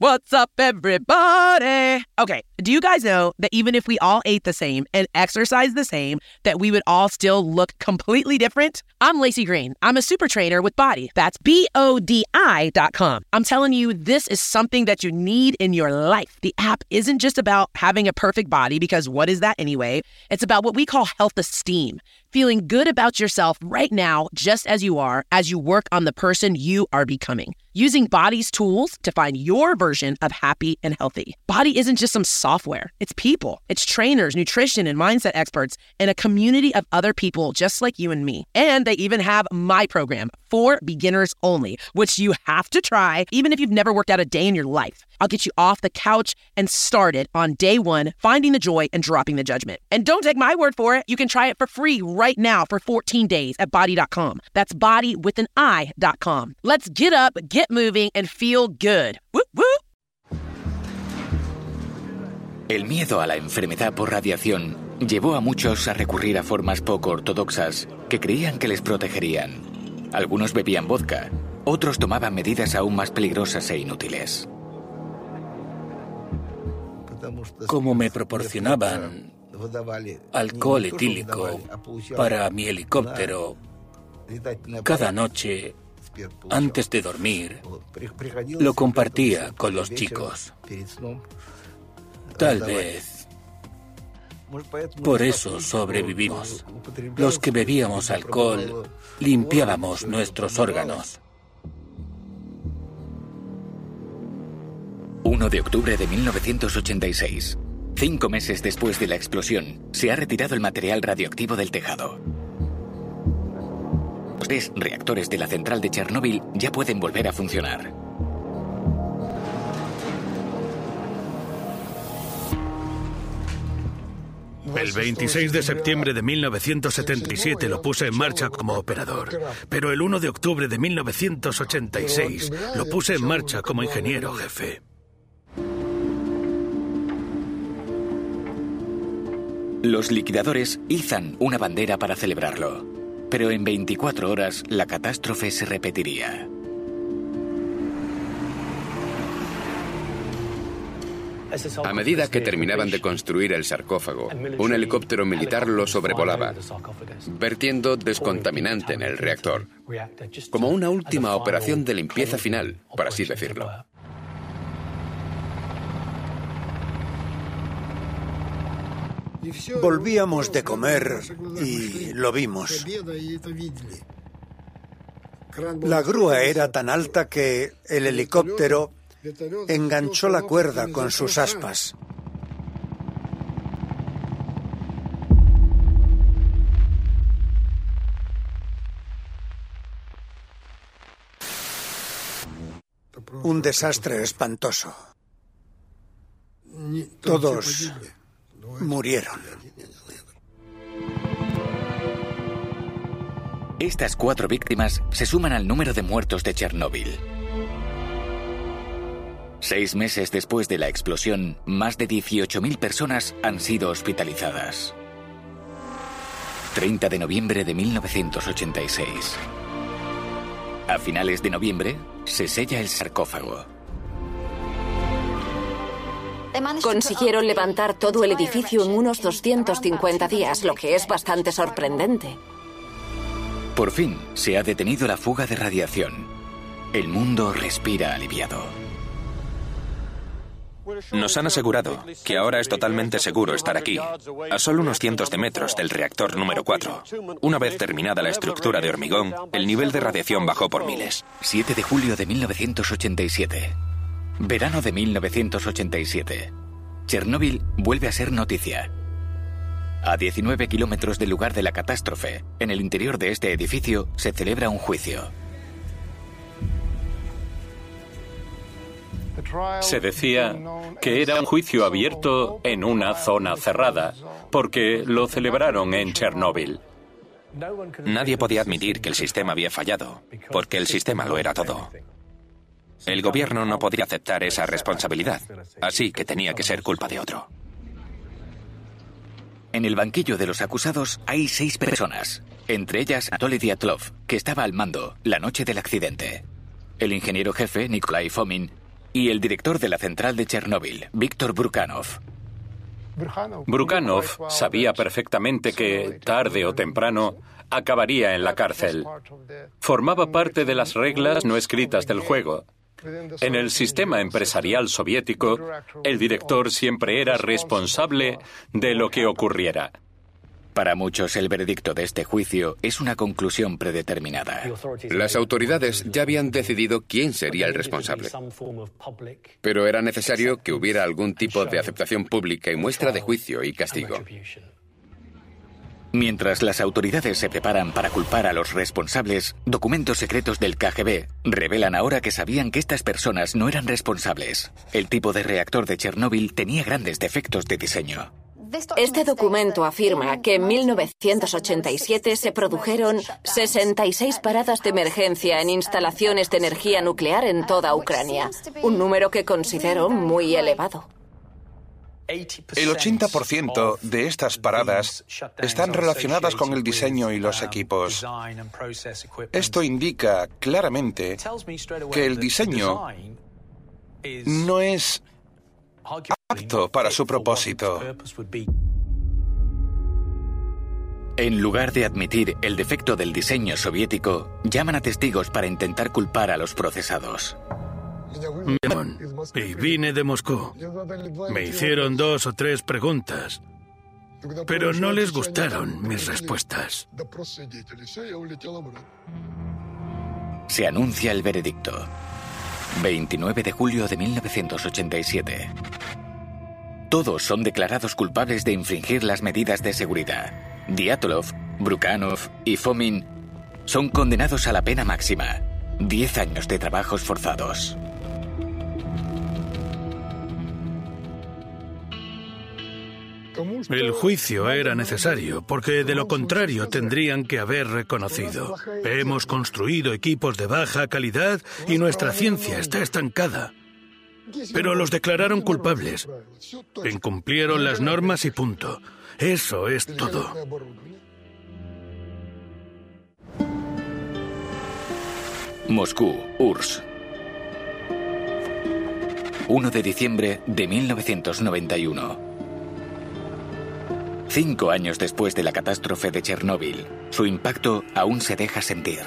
What's up, everybody? Okay, do you guys know that even if we all ate the same and exercised the same, that we would all still look completely different? I'm Lacey Green. I'm a super trainer with Body. That's B O D I dot com. I'm telling you, this is something that you need in your life. The app isn't just about having a perfect body, because what is that anyway? It's about what we call health esteem. Feeling good about yourself right now, just as you are, as you work on the person you are becoming. Using Body's tools to find your version of happy and healthy. Body isn't just some software, it's people, it's trainers, nutrition, and mindset experts, and a community of other people just like you and me. And they even have my program for beginners only, which you have to try even if you've never worked out a day in your life. I'll get you off the couch and started on day one, finding the joy and dropping the judgment. And don't take my word for it. You can try it for free right now for 14 days at body.com. That's body with an I.com. Let's get up, get moving, and feel good. Whoop, whoop. El miedo a la enfermedad por radiación llevó a muchos a recurrir a formas poco ortodoxas que creían que les protegerían. Algunos bebían vodka, otros tomaban medidas aún más peligrosas e inútiles. Como me proporcionaban alcohol etílico para mi helicóptero cada noche antes de dormir, lo compartía con los chicos. Tal vez por eso sobrevivimos. Los que bebíamos alcohol limpiábamos nuestros órganos. 1 de octubre de 1986. Cinco meses después de la explosión, se ha retirado el material radioactivo del tejado. Los tres reactores de la central de Chernóbil ya pueden volver a funcionar. El 26 de septiembre de 1977 lo puse en marcha como operador, pero el 1 de octubre de 1986 lo puse en marcha como ingeniero jefe. Los liquidadores izan una bandera para celebrarlo, pero en 24 horas la catástrofe se repetiría. A medida que terminaban de construir el sarcófago, un helicóptero militar lo sobrevolaba, vertiendo descontaminante en el reactor, como una última operación de limpieza final, por así decirlo. Volvíamos de comer y lo vimos. La grúa era tan alta que el helicóptero enganchó la cuerda con sus aspas. Un desastre espantoso. Todos murieron. Estas cuatro víctimas se suman al número de muertos de Chernóbil. Seis meses después de la explosión, más de 18.000 personas han sido hospitalizadas. 30 de noviembre de 1986. A finales de noviembre, se sella el sarcófago. Consiguieron levantar todo el edificio en unos 250 días, lo que es bastante sorprendente. Por fin, se ha detenido la fuga de radiación. El mundo respira aliviado. Nos han asegurado que ahora es totalmente seguro estar aquí, a solo unos cientos de metros del reactor número 4. Una vez terminada la estructura de hormigón, el nivel de radiación bajó por miles. 7 de julio de 1987. Verano de 1987. Chernóbil vuelve a ser noticia. A 19 kilómetros del lugar de la catástrofe, en el interior de este edificio, se celebra un juicio. Se decía que era un juicio abierto en una zona cerrada, porque lo celebraron en Chernóbil. Nadie podía admitir que el sistema había fallado, porque el sistema lo era todo. El gobierno no podía aceptar esa responsabilidad, así que tenía que ser culpa de otro. En el banquillo de los acusados hay seis personas, entre ellas Anatoly Diatlov, que estaba al mando la noche del accidente, el ingeniero jefe Nikolai Fomin y el director de la central de Chernóbil, Víctor Brukanov. Brukanov sabía perfectamente que, tarde o temprano, acabaría en la cárcel. Formaba parte de las reglas no escritas del juego. En el sistema empresarial soviético, el director siempre era responsable de lo que ocurriera. Para muchos, el veredicto de este juicio es una conclusión predeterminada. Las autoridades ya habían decidido quién sería el responsable. Pero era necesario que hubiera algún tipo de aceptación pública y muestra de juicio y castigo. Mientras las autoridades se preparan para culpar a los responsables, documentos secretos del KGB revelan ahora que sabían que estas personas no eran responsables. El tipo de reactor de Chernóbil tenía grandes defectos de diseño. Este documento afirma que en 1987 se produjeron 66 paradas de emergencia en instalaciones de energía nuclear en toda Ucrania, un número que considero muy elevado. El 80% de estas paradas están relacionadas con el diseño y los equipos. Esto indica claramente que el diseño no es apto para su propósito. En lugar de admitir el defecto del diseño soviético, llaman a testigos para intentar culpar a los procesados. Y vine de Moscú. Me hicieron dos o tres preguntas, pero no les gustaron mis respuestas. Se anuncia el veredicto. 29 de julio de 1987. Todos son declarados culpables de infringir las medidas de seguridad. Diatlov, Brukanov y Fomin son condenados a la pena máxima. 10 años de trabajos forzados. El juicio era necesario, porque de lo contrario tendrían que haber reconocido. Hemos construido equipos de baja calidad y nuestra ciencia está estancada. Pero los declararon culpables. Incumplieron las normas y punto. Eso es todo. Moscú, URSS. 1 de diciembre de 1991. Cinco años después de la catástrofe de Chernóbil, su impacto aún se deja sentir.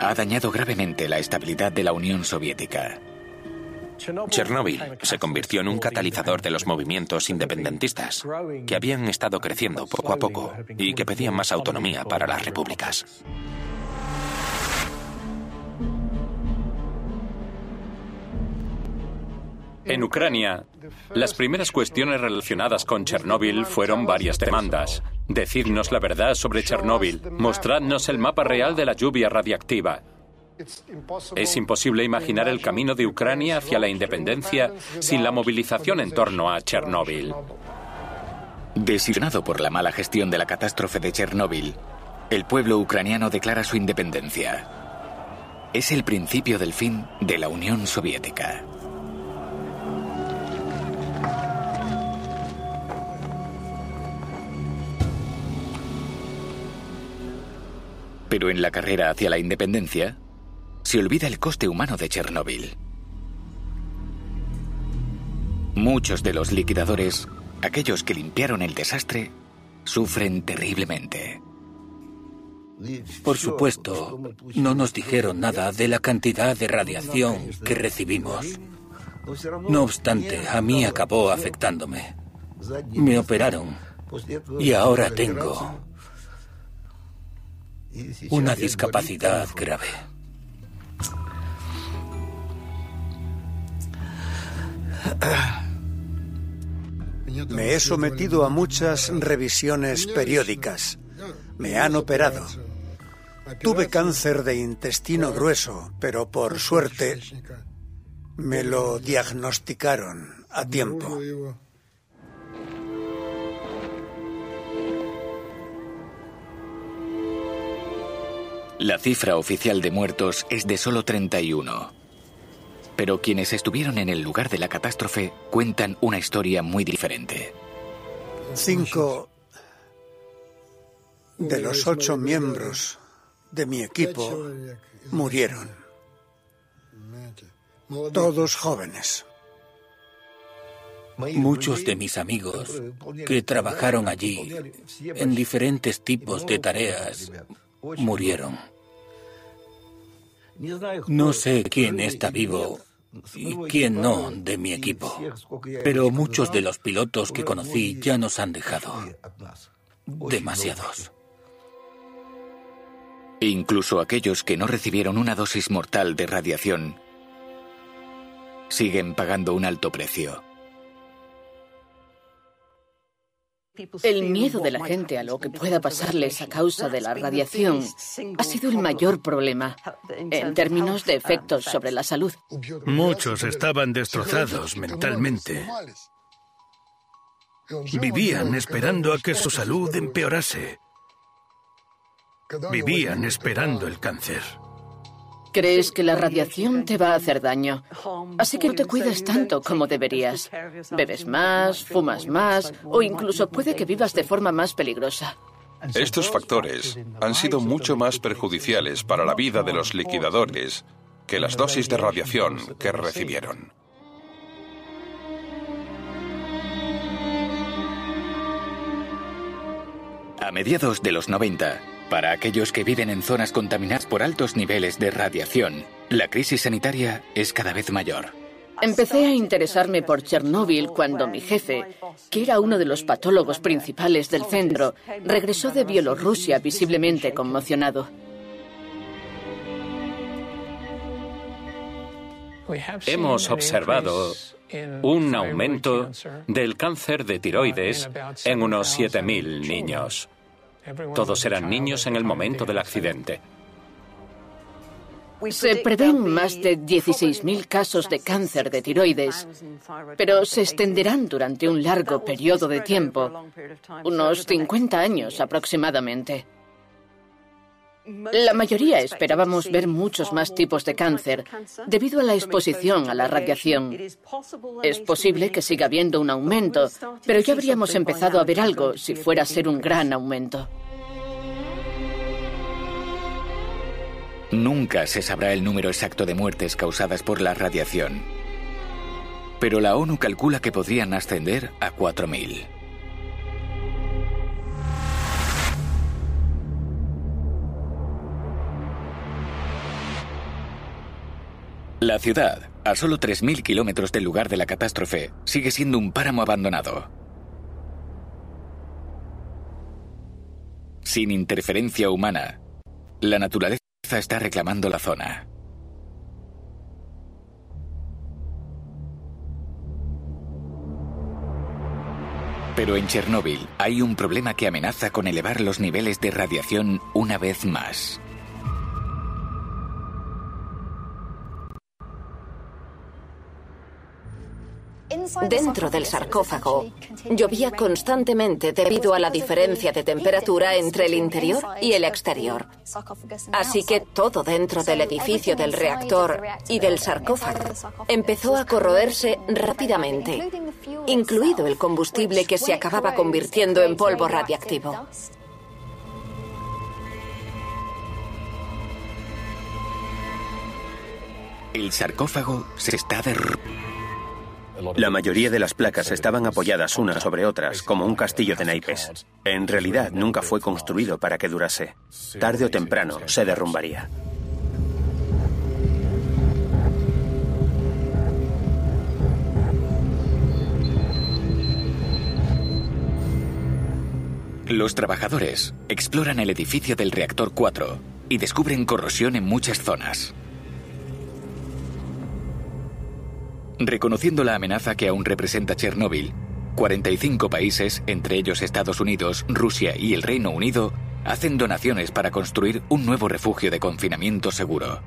Ha dañado gravemente la estabilidad de la Unión Soviética. Chernóbil se convirtió en un catalizador de los movimientos independentistas, que habían estado creciendo poco a poco y que pedían más autonomía para las repúblicas. En Ucrania, las primeras cuestiones relacionadas con Chernóbil fueron varias demandas. Decirnos la verdad sobre Chernóbil, mostradnos el mapa real de la lluvia radiactiva. Es imposible imaginar el camino de Ucrania hacia la independencia sin la movilización en torno a Chernóbil. Desilusionado por la mala gestión de la catástrofe de Chernóbil, el pueblo ucraniano declara su independencia. Es el principio del fin de la Unión Soviética. Pero en la carrera hacia la independencia, se olvida el coste humano de Chernóbil. Muchos de los liquidadores, aquellos que limpiaron el desastre, sufren terriblemente. Por supuesto, no nos dijeron nada de la cantidad de radiación que recibimos. No obstante, a mí acabó afectándome. Me operaron y ahora tengo una discapacidad grave. Me he sometido a muchas revisiones periódicas. Me han operado. Tuve cáncer de intestino grueso, pero por suerte me lo diagnosticaron a tiempo. La cifra oficial de muertos es de solo 31. Pero quienes estuvieron en el lugar de la catástrofe cuentan una historia muy diferente. Cinco de los ocho miembros de mi equipo murieron. Todos jóvenes. Muchos de mis amigos que trabajaron allí en diferentes tipos de tareas murieron. No sé quién está vivo y quién no de mi equipo, pero muchos de los pilotos que conocí ya nos han dejado. Demasiados. Incluso aquellos que no recibieron una dosis mortal de radiación siguen pagando un alto precio. El miedo de la gente a lo que pueda pasarles a causa de la radiación ha sido el mayor problema en términos de efectos sobre la salud. Muchos estaban destrozados mentalmente. Vivían esperando a que su salud empeorase. Vivían esperando el cáncer. Crees que la radiación te va a hacer daño, así que no te cuidas tanto como deberías. Bebes más, fumas más o incluso puede que vivas de forma más peligrosa. Estos factores han sido mucho más perjudiciales para la vida de los liquidadores que las dosis de radiación que recibieron. A mediados de los 90, para aquellos que viven en zonas contaminadas por altos niveles de radiación, la crisis sanitaria es cada vez mayor. Empecé a interesarme por Chernóbil cuando mi jefe, que era uno de los patólogos principales del centro, regresó de Bielorrusia visiblemente conmocionado. Hemos observado un aumento del cáncer de tiroides en unos 7.000 niños. Todos eran niños en el momento del accidente. Se prevén más de 16.000 casos de cáncer de tiroides, pero se extenderán durante un largo periodo de tiempo, unos 50 años aproximadamente. La mayoría esperábamos ver muchos más tipos de cáncer debido a la exposición a la radiación. Es posible que siga habiendo un aumento, pero ya habríamos empezado a ver algo si fuera a ser un gran aumento. Nunca se sabrá el número exacto de muertes causadas por la radiación, pero la ONU calcula que podrían ascender a 4.000. La ciudad, a solo 3.000 kilómetros del lugar de la catástrofe, sigue siendo un páramo abandonado. Sin interferencia humana, la naturaleza está reclamando la zona. Pero en Chernóbil hay un problema que amenaza con elevar los niveles de radiación una vez más. Dentro del sarcófago llovía constantemente debido a la diferencia de temperatura entre el interior y el exterior. Así que todo dentro del edificio del reactor y del sarcófago empezó a corroerse rápidamente, incluido el combustible que se acababa convirtiendo en polvo radiactivo. El sarcófago se está der... La mayoría de las placas estaban apoyadas unas sobre otras, como un castillo de naipes. En realidad nunca fue construido para que durase. Tarde o temprano se derrumbaría. Los trabajadores exploran el edificio del reactor 4 y descubren corrosión en muchas zonas. Reconociendo la amenaza que aún representa Chernóbil, 45 países, entre ellos Estados Unidos, Rusia y el Reino Unido, hacen donaciones para construir un nuevo refugio de confinamiento seguro.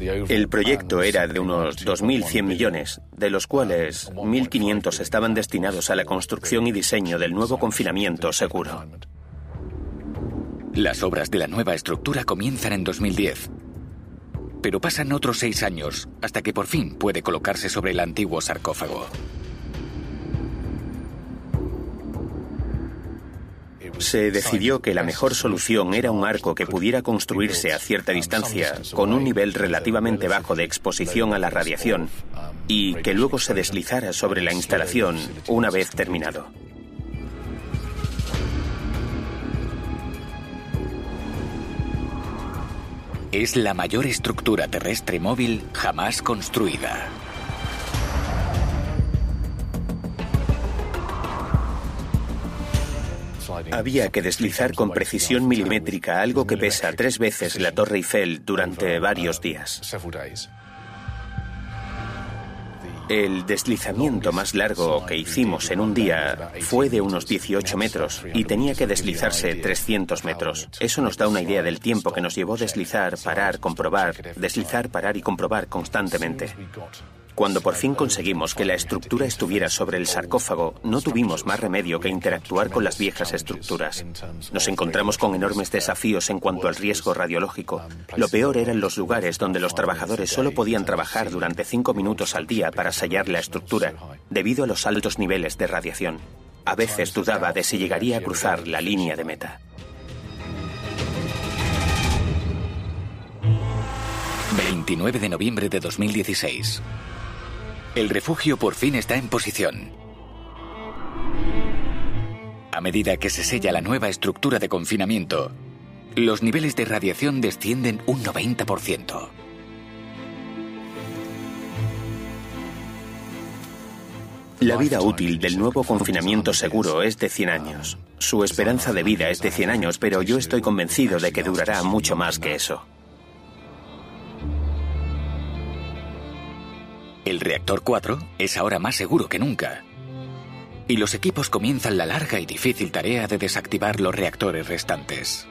El proyecto era de unos 2.100 millones, de los cuales 1.500 estaban destinados a la construcción y diseño del nuevo confinamiento seguro. Las obras de la nueva estructura comienzan en 2010, pero pasan otros seis años hasta que por fin puede colocarse sobre el antiguo sarcófago. Se decidió que la mejor solución era un arco que pudiera construirse a cierta distancia, con un nivel relativamente bajo de exposición a la radiación, y que luego se deslizara sobre la instalación una vez terminado. Es la mayor estructura terrestre móvil jamás construida. Había que deslizar con precisión milimétrica algo que pesa tres veces la Torre Eiffel durante varios días. El deslizamiento más largo que hicimos en un día fue de unos 18 metros y tenía que deslizarse 300 metros. Eso nos da una idea del tiempo que nos llevó deslizar, parar, comprobar, deslizar, parar y comprobar constantemente. Cuando por fin conseguimos que la estructura estuviera sobre el sarcófago, no tuvimos más remedio que interactuar con las viejas estructuras. Nos encontramos con enormes desafíos en cuanto al riesgo radiológico. Lo peor eran los lugares donde los trabajadores solo podían trabajar durante cinco minutos al día para sellar la estructura, debido a los altos niveles de radiación. A veces dudaba de si llegaría a cruzar la línea de meta. 29 de noviembre de 2016. El refugio por fin está en posición. A medida que se sella la nueva estructura de confinamiento, los niveles de radiación descienden un 90%. La vida útil del nuevo confinamiento seguro es de 100 años. Su esperanza de vida es de 100 años, pero yo estoy convencido de que durará mucho más que eso. El reactor 4 es ahora más seguro que nunca. Y los equipos comienzan la larga y difícil tarea de desactivar los reactores restantes.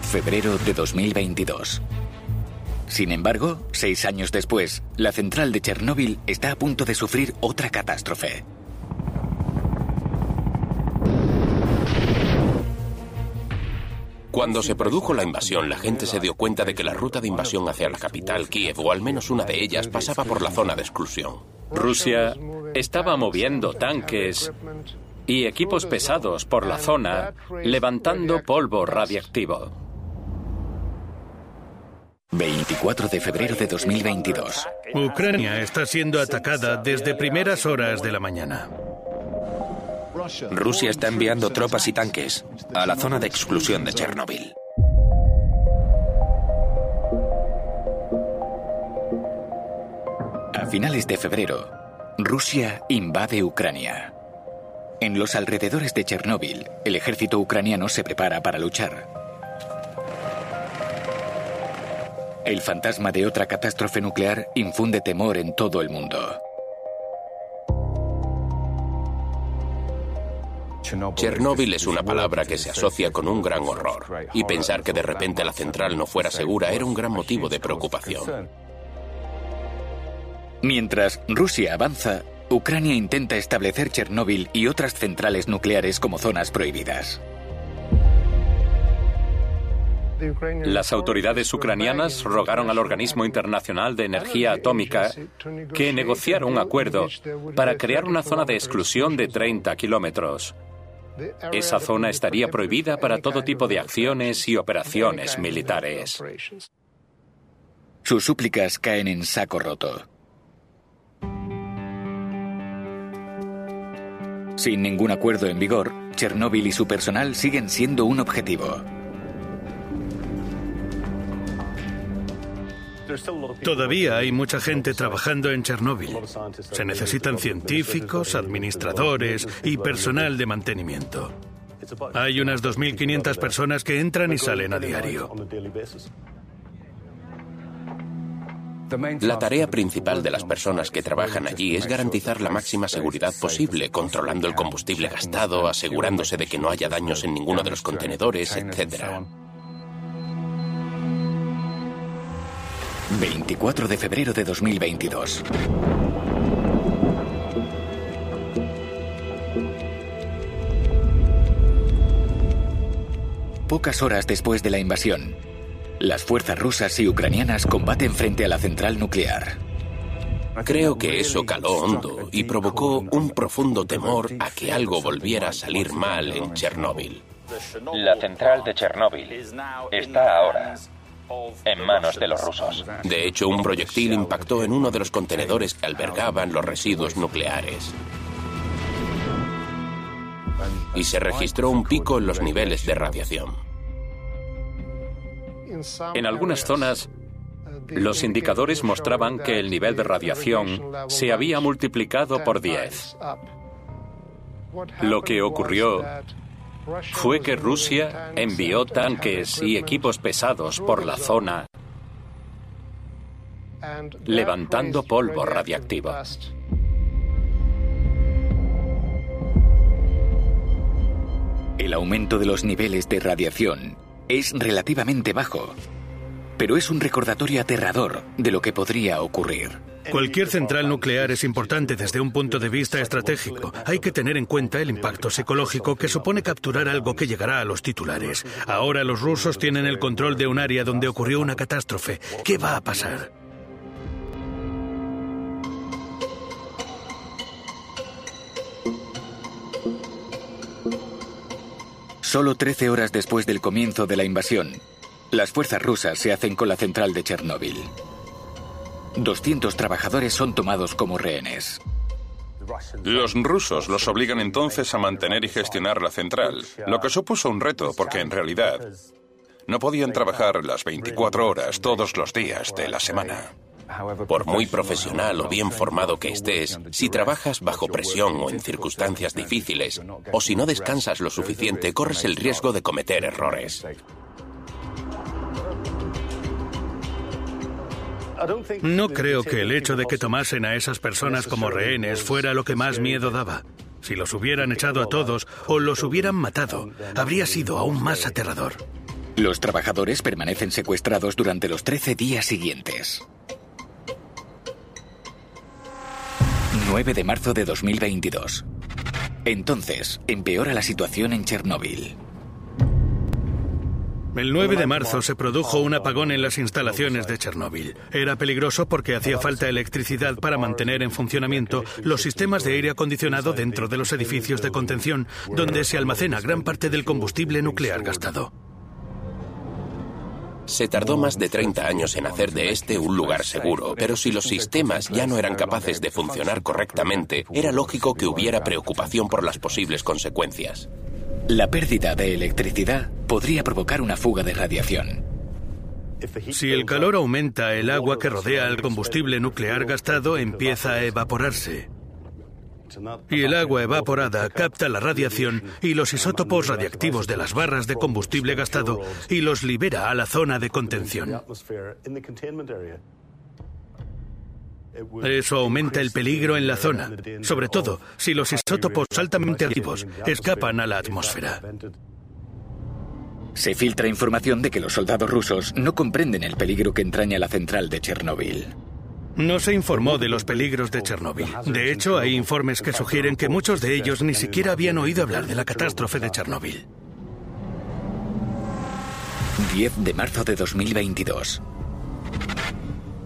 Febrero de 2022. Sin embargo, seis años después, la central de Chernóbil está a punto de sufrir otra catástrofe. Cuando se produjo la invasión, la gente se dio cuenta de que la ruta de invasión hacia la capital, Kiev, o al menos una de ellas, pasaba por la zona de exclusión. Rusia estaba moviendo tanques y equipos pesados por la zona, levantando polvo radiactivo. 24 de febrero de 2022. Ucrania está siendo atacada desde primeras horas de la mañana. Rusia está enviando tropas y tanques a la zona de exclusión de Chernóbil. A finales de febrero, Rusia invade Ucrania. En los alrededores de Chernóbil, el ejército ucraniano se prepara para luchar. El fantasma de otra catástrofe nuclear infunde temor en todo el mundo. Chernóbil es una palabra que se asocia con un gran horror, y pensar que de repente la central no fuera segura era un gran motivo de preocupación. Mientras Rusia avanza, Ucrania intenta establecer Chernóbil y otras centrales nucleares como zonas prohibidas. Las autoridades ucranianas rogaron al Organismo Internacional de Energía Atómica que negociara un acuerdo para crear una zona de exclusión de 30 kilómetros. Esa zona estaría prohibida para todo tipo de acciones y operaciones militares. Sus súplicas caen en saco roto. Sin ningún acuerdo en vigor, Chernóbil y su personal siguen siendo un objetivo. Todavía hay mucha gente trabajando en Chernóbil. Se necesitan científicos, administradores y personal de mantenimiento. Hay unas 2.500 personas que entran y salen a diario. La tarea principal de las personas que trabajan allí es garantizar la máxima seguridad posible, controlando el combustible gastado, asegurándose de que no haya daños en ninguno de los contenedores, etc. 24 de febrero de 2022. Pocas horas después de la invasión, las fuerzas rusas y ucranianas combaten frente a la central nuclear. Creo que eso caló hondo y provocó un profundo temor a que algo volviera a salir mal en Chernóbil. La central de Chernóbil está ahora en manos de los rusos. De hecho, un proyectil impactó en uno de los contenedores que albergaban los residuos nucleares. Y se registró un pico en los niveles de radiación. En algunas zonas, los indicadores mostraban que el nivel de radiación se había multiplicado por 10. Lo que ocurrió fue que Rusia envió tanques y equipos pesados por la zona, levantando polvo radiactivo. El aumento de los niveles de radiación es relativamente bajo, pero es un recordatorio aterrador de lo que podría ocurrir. Cualquier central nuclear es importante desde un punto de vista estratégico. Hay que tener en cuenta el impacto psicológico que supone capturar algo que llegará a los titulares. Ahora los rusos tienen el control de un área donde ocurrió una catástrofe. ¿Qué va a pasar? Solo 13 horas después del comienzo de la invasión, las fuerzas rusas se hacen con la central de Chernóbil. 200 trabajadores son tomados como rehenes. Los rusos los obligan entonces a mantener y gestionar la central, lo que supuso un reto porque en realidad no podían trabajar las 24 horas todos los días de la semana. Por muy profesional o bien formado que estés, si trabajas bajo presión o en circunstancias difíciles, o si no descansas lo suficiente, corres el riesgo de cometer errores. No creo que el hecho de que tomasen a esas personas como rehenes fuera lo que más miedo daba. Si los hubieran echado a todos o los hubieran matado, habría sido aún más aterrador. Los trabajadores permanecen secuestrados durante los 13 días siguientes. 9 de marzo de 2022. Entonces, empeora la situación en Chernóbil. El 9 de marzo se produjo un apagón en las instalaciones de Chernóbil. Era peligroso porque hacía falta electricidad para mantener en funcionamiento los sistemas de aire acondicionado dentro de los edificios de contención, donde se almacena gran parte del combustible nuclear gastado. Se tardó más de 30 años en hacer de este un lugar seguro, pero si los sistemas ya no eran capaces de funcionar correctamente, era lógico que hubiera preocupación por las posibles consecuencias. La pérdida de electricidad podría provocar una fuga de radiación. Si el calor aumenta, el agua que rodea al combustible nuclear gastado empieza a evaporarse. Y el agua evaporada capta la radiación y los isótopos radiactivos de las barras de combustible gastado y los libera a la zona de contención. Eso aumenta el peligro en la zona, sobre todo si los isótopos altamente activos escapan a la atmósfera. Se filtra información de que los soldados rusos no comprenden el peligro que entraña la central de Chernóbil. No se informó de los peligros de Chernóbil. De hecho, hay informes que sugieren que muchos de ellos ni siquiera habían oído hablar de la catástrofe de Chernóbil. 10 de marzo de 2022.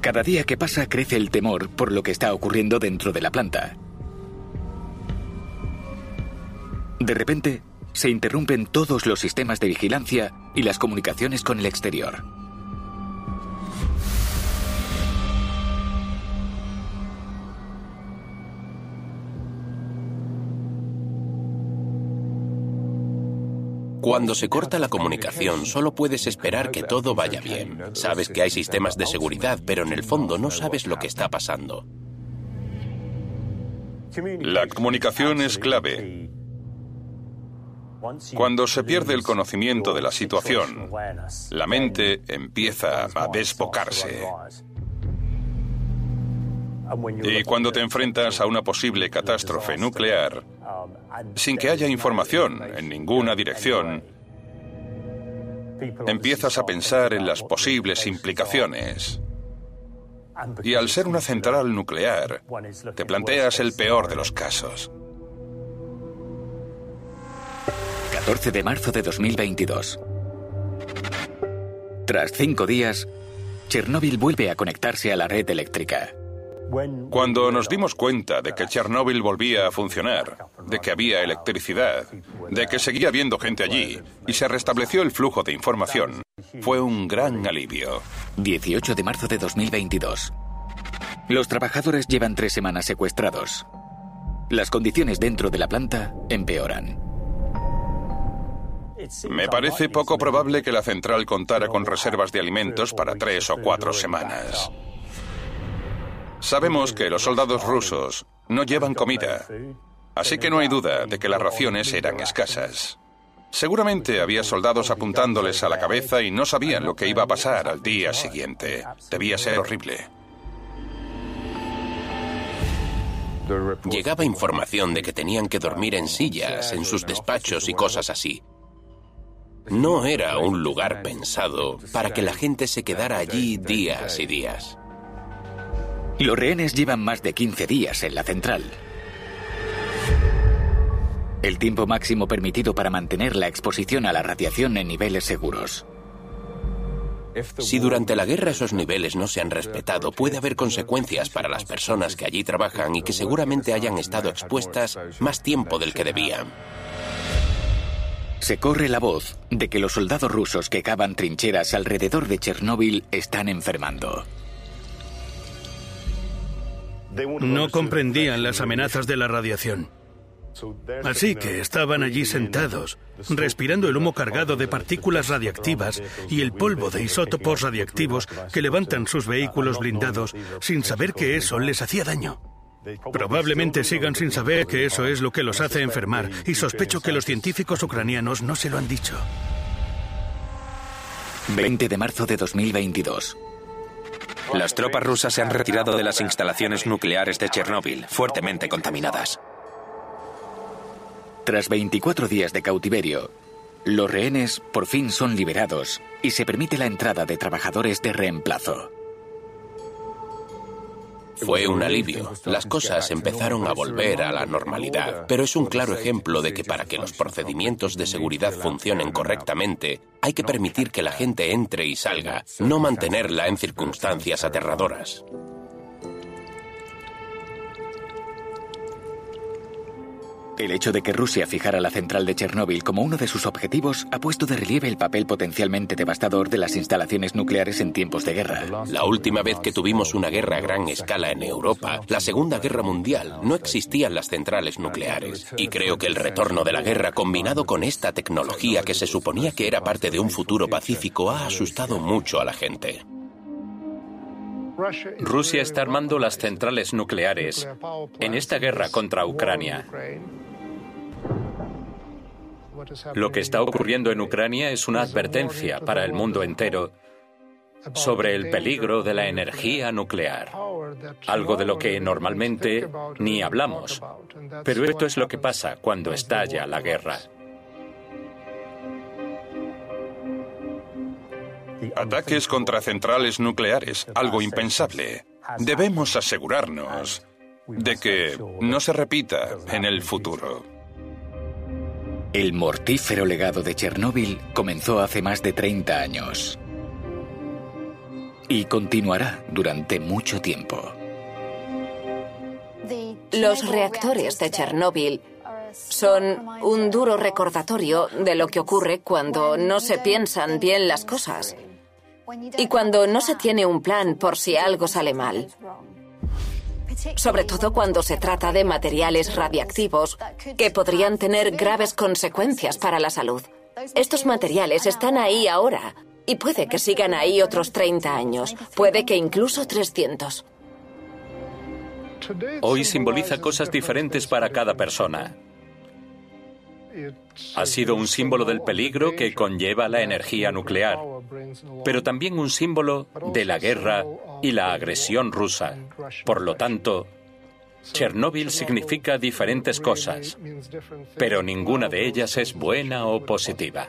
Cada día que pasa crece el temor por lo que está ocurriendo dentro de la planta. De repente, se interrumpen todos los sistemas de vigilancia y las comunicaciones con el exterior. Cuando se corta la comunicación, solo puedes esperar que todo vaya bien. Sabes que hay sistemas de seguridad, pero en el fondo no sabes lo que está pasando. La comunicación es clave. Cuando se pierde el conocimiento de la situación, la mente empieza a desbocarse. Y cuando te enfrentas a una posible catástrofe nuclear, sin que haya información en ninguna dirección, empiezas a pensar en las posibles implicaciones. Y al ser una central nuclear, te planteas el peor de los casos. 14 de marzo de 2022. Tras cinco días, Chernóbil vuelve a conectarse a la red eléctrica. Cuando nos dimos cuenta de que Chernóbil volvía a funcionar, de que había electricidad, de que seguía habiendo gente allí y se restableció el flujo de información, fue un gran alivio. 18 de marzo de 2022. Los trabajadores llevan tres semanas secuestrados. Las condiciones dentro de la planta empeoran. Me parece poco probable que la central contara con reservas de alimentos para tres o cuatro semanas. Sabemos que los soldados rusos no llevan comida, así que no hay duda de que las raciones eran escasas. Seguramente había soldados apuntándoles a la cabeza y no sabían lo que iba a pasar al día siguiente. Debía ser horrible. Llegaba información de que tenían que dormir en sillas, en sus despachos y cosas así. No era un lugar pensado para que la gente se quedara allí días y días. Los rehenes llevan más de 15 días en la central. El tiempo máximo permitido para mantener la exposición a la radiación en niveles seguros. Si durante la guerra esos niveles no se han respetado, puede haber consecuencias para las personas que allí trabajan y que seguramente hayan estado expuestas más tiempo del que debían. Se corre la voz de que los soldados rusos que cavan trincheras alrededor de Chernóbil están enfermando. No comprendían las amenazas de la radiación. Así que estaban allí sentados, respirando el humo cargado de partículas radiactivas y el polvo de isótopos radiactivos que levantan sus vehículos blindados sin saber que eso les hacía daño. Probablemente sigan sin saber que eso es lo que los hace enfermar y sospecho que los científicos ucranianos no se lo han dicho. 20 de marzo de 2022. Las tropas rusas se han retirado de las instalaciones nucleares de Chernóbil, fuertemente contaminadas. Tras 24 días de cautiverio, los rehenes por fin son liberados y se permite la entrada de trabajadores de reemplazo. Fue un alivio. Las cosas empezaron a volver a la normalidad, pero es un claro ejemplo de que para que los procedimientos de seguridad funcionen correctamente, hay que permitir que la gente entre y salga, no mantenerla en circunstancias aterradoras. El hecho de que Rusia fijara la central de Chernóbil como uno de sus objetivos ha puesto de relieve el papel potencialmente devastador de las instalaciones nucleares en tiempos de guerra. La última vez que tuvimos una guerra a gran escala en Europa, la Segunda Guerra Mundial, no existían las centrales nucleares. Y creo que el retorno de la guerra combinado con esta tecnología que se suponía que era parte de un futuro pacífico ha asustado mucho a la gente. Rusia está armando las centrales nucleares en esta guerra contra Ucrania. Lo que está ocurriendo en Ucrania es una advertencia para el mundo entero sobre el peligro de la energía nuclear, algo de lo que normalmente ni hablamos. Pero esto es lo que pasa cuando estalla la guerra. Ataques contra centrales nucleares, algo impensable. Debemos asegurarnos de que no se repita en el futuro. El mortífero legado de Chernóbil comenzó hace más de 30 años. Y continuará durante mucho tiempo. Los reactores de Chernóbil Son un duro recordatorio de lo que ocurre cuando no se piensan bien las cosas y cuando no se tiene un plan por si algo sale mal. Sobre todo cuando se trata de materiales radiactivos que podrían tener graves consecuencias para la salud. Estos materiales están ahí ahora y puede que sigan ahí otros 30 años, puede que incluso 300. Hoy simboliza cosas diferentes para cada persona. Ha sido un símbolo del peligro que conlleva la energía nuclear, pero también un símbolo de la guerra y la agresión rusa. Por lo tanto, Chernóbil significa diferentes cosas, pero ninguna de ellas es buena o positiva.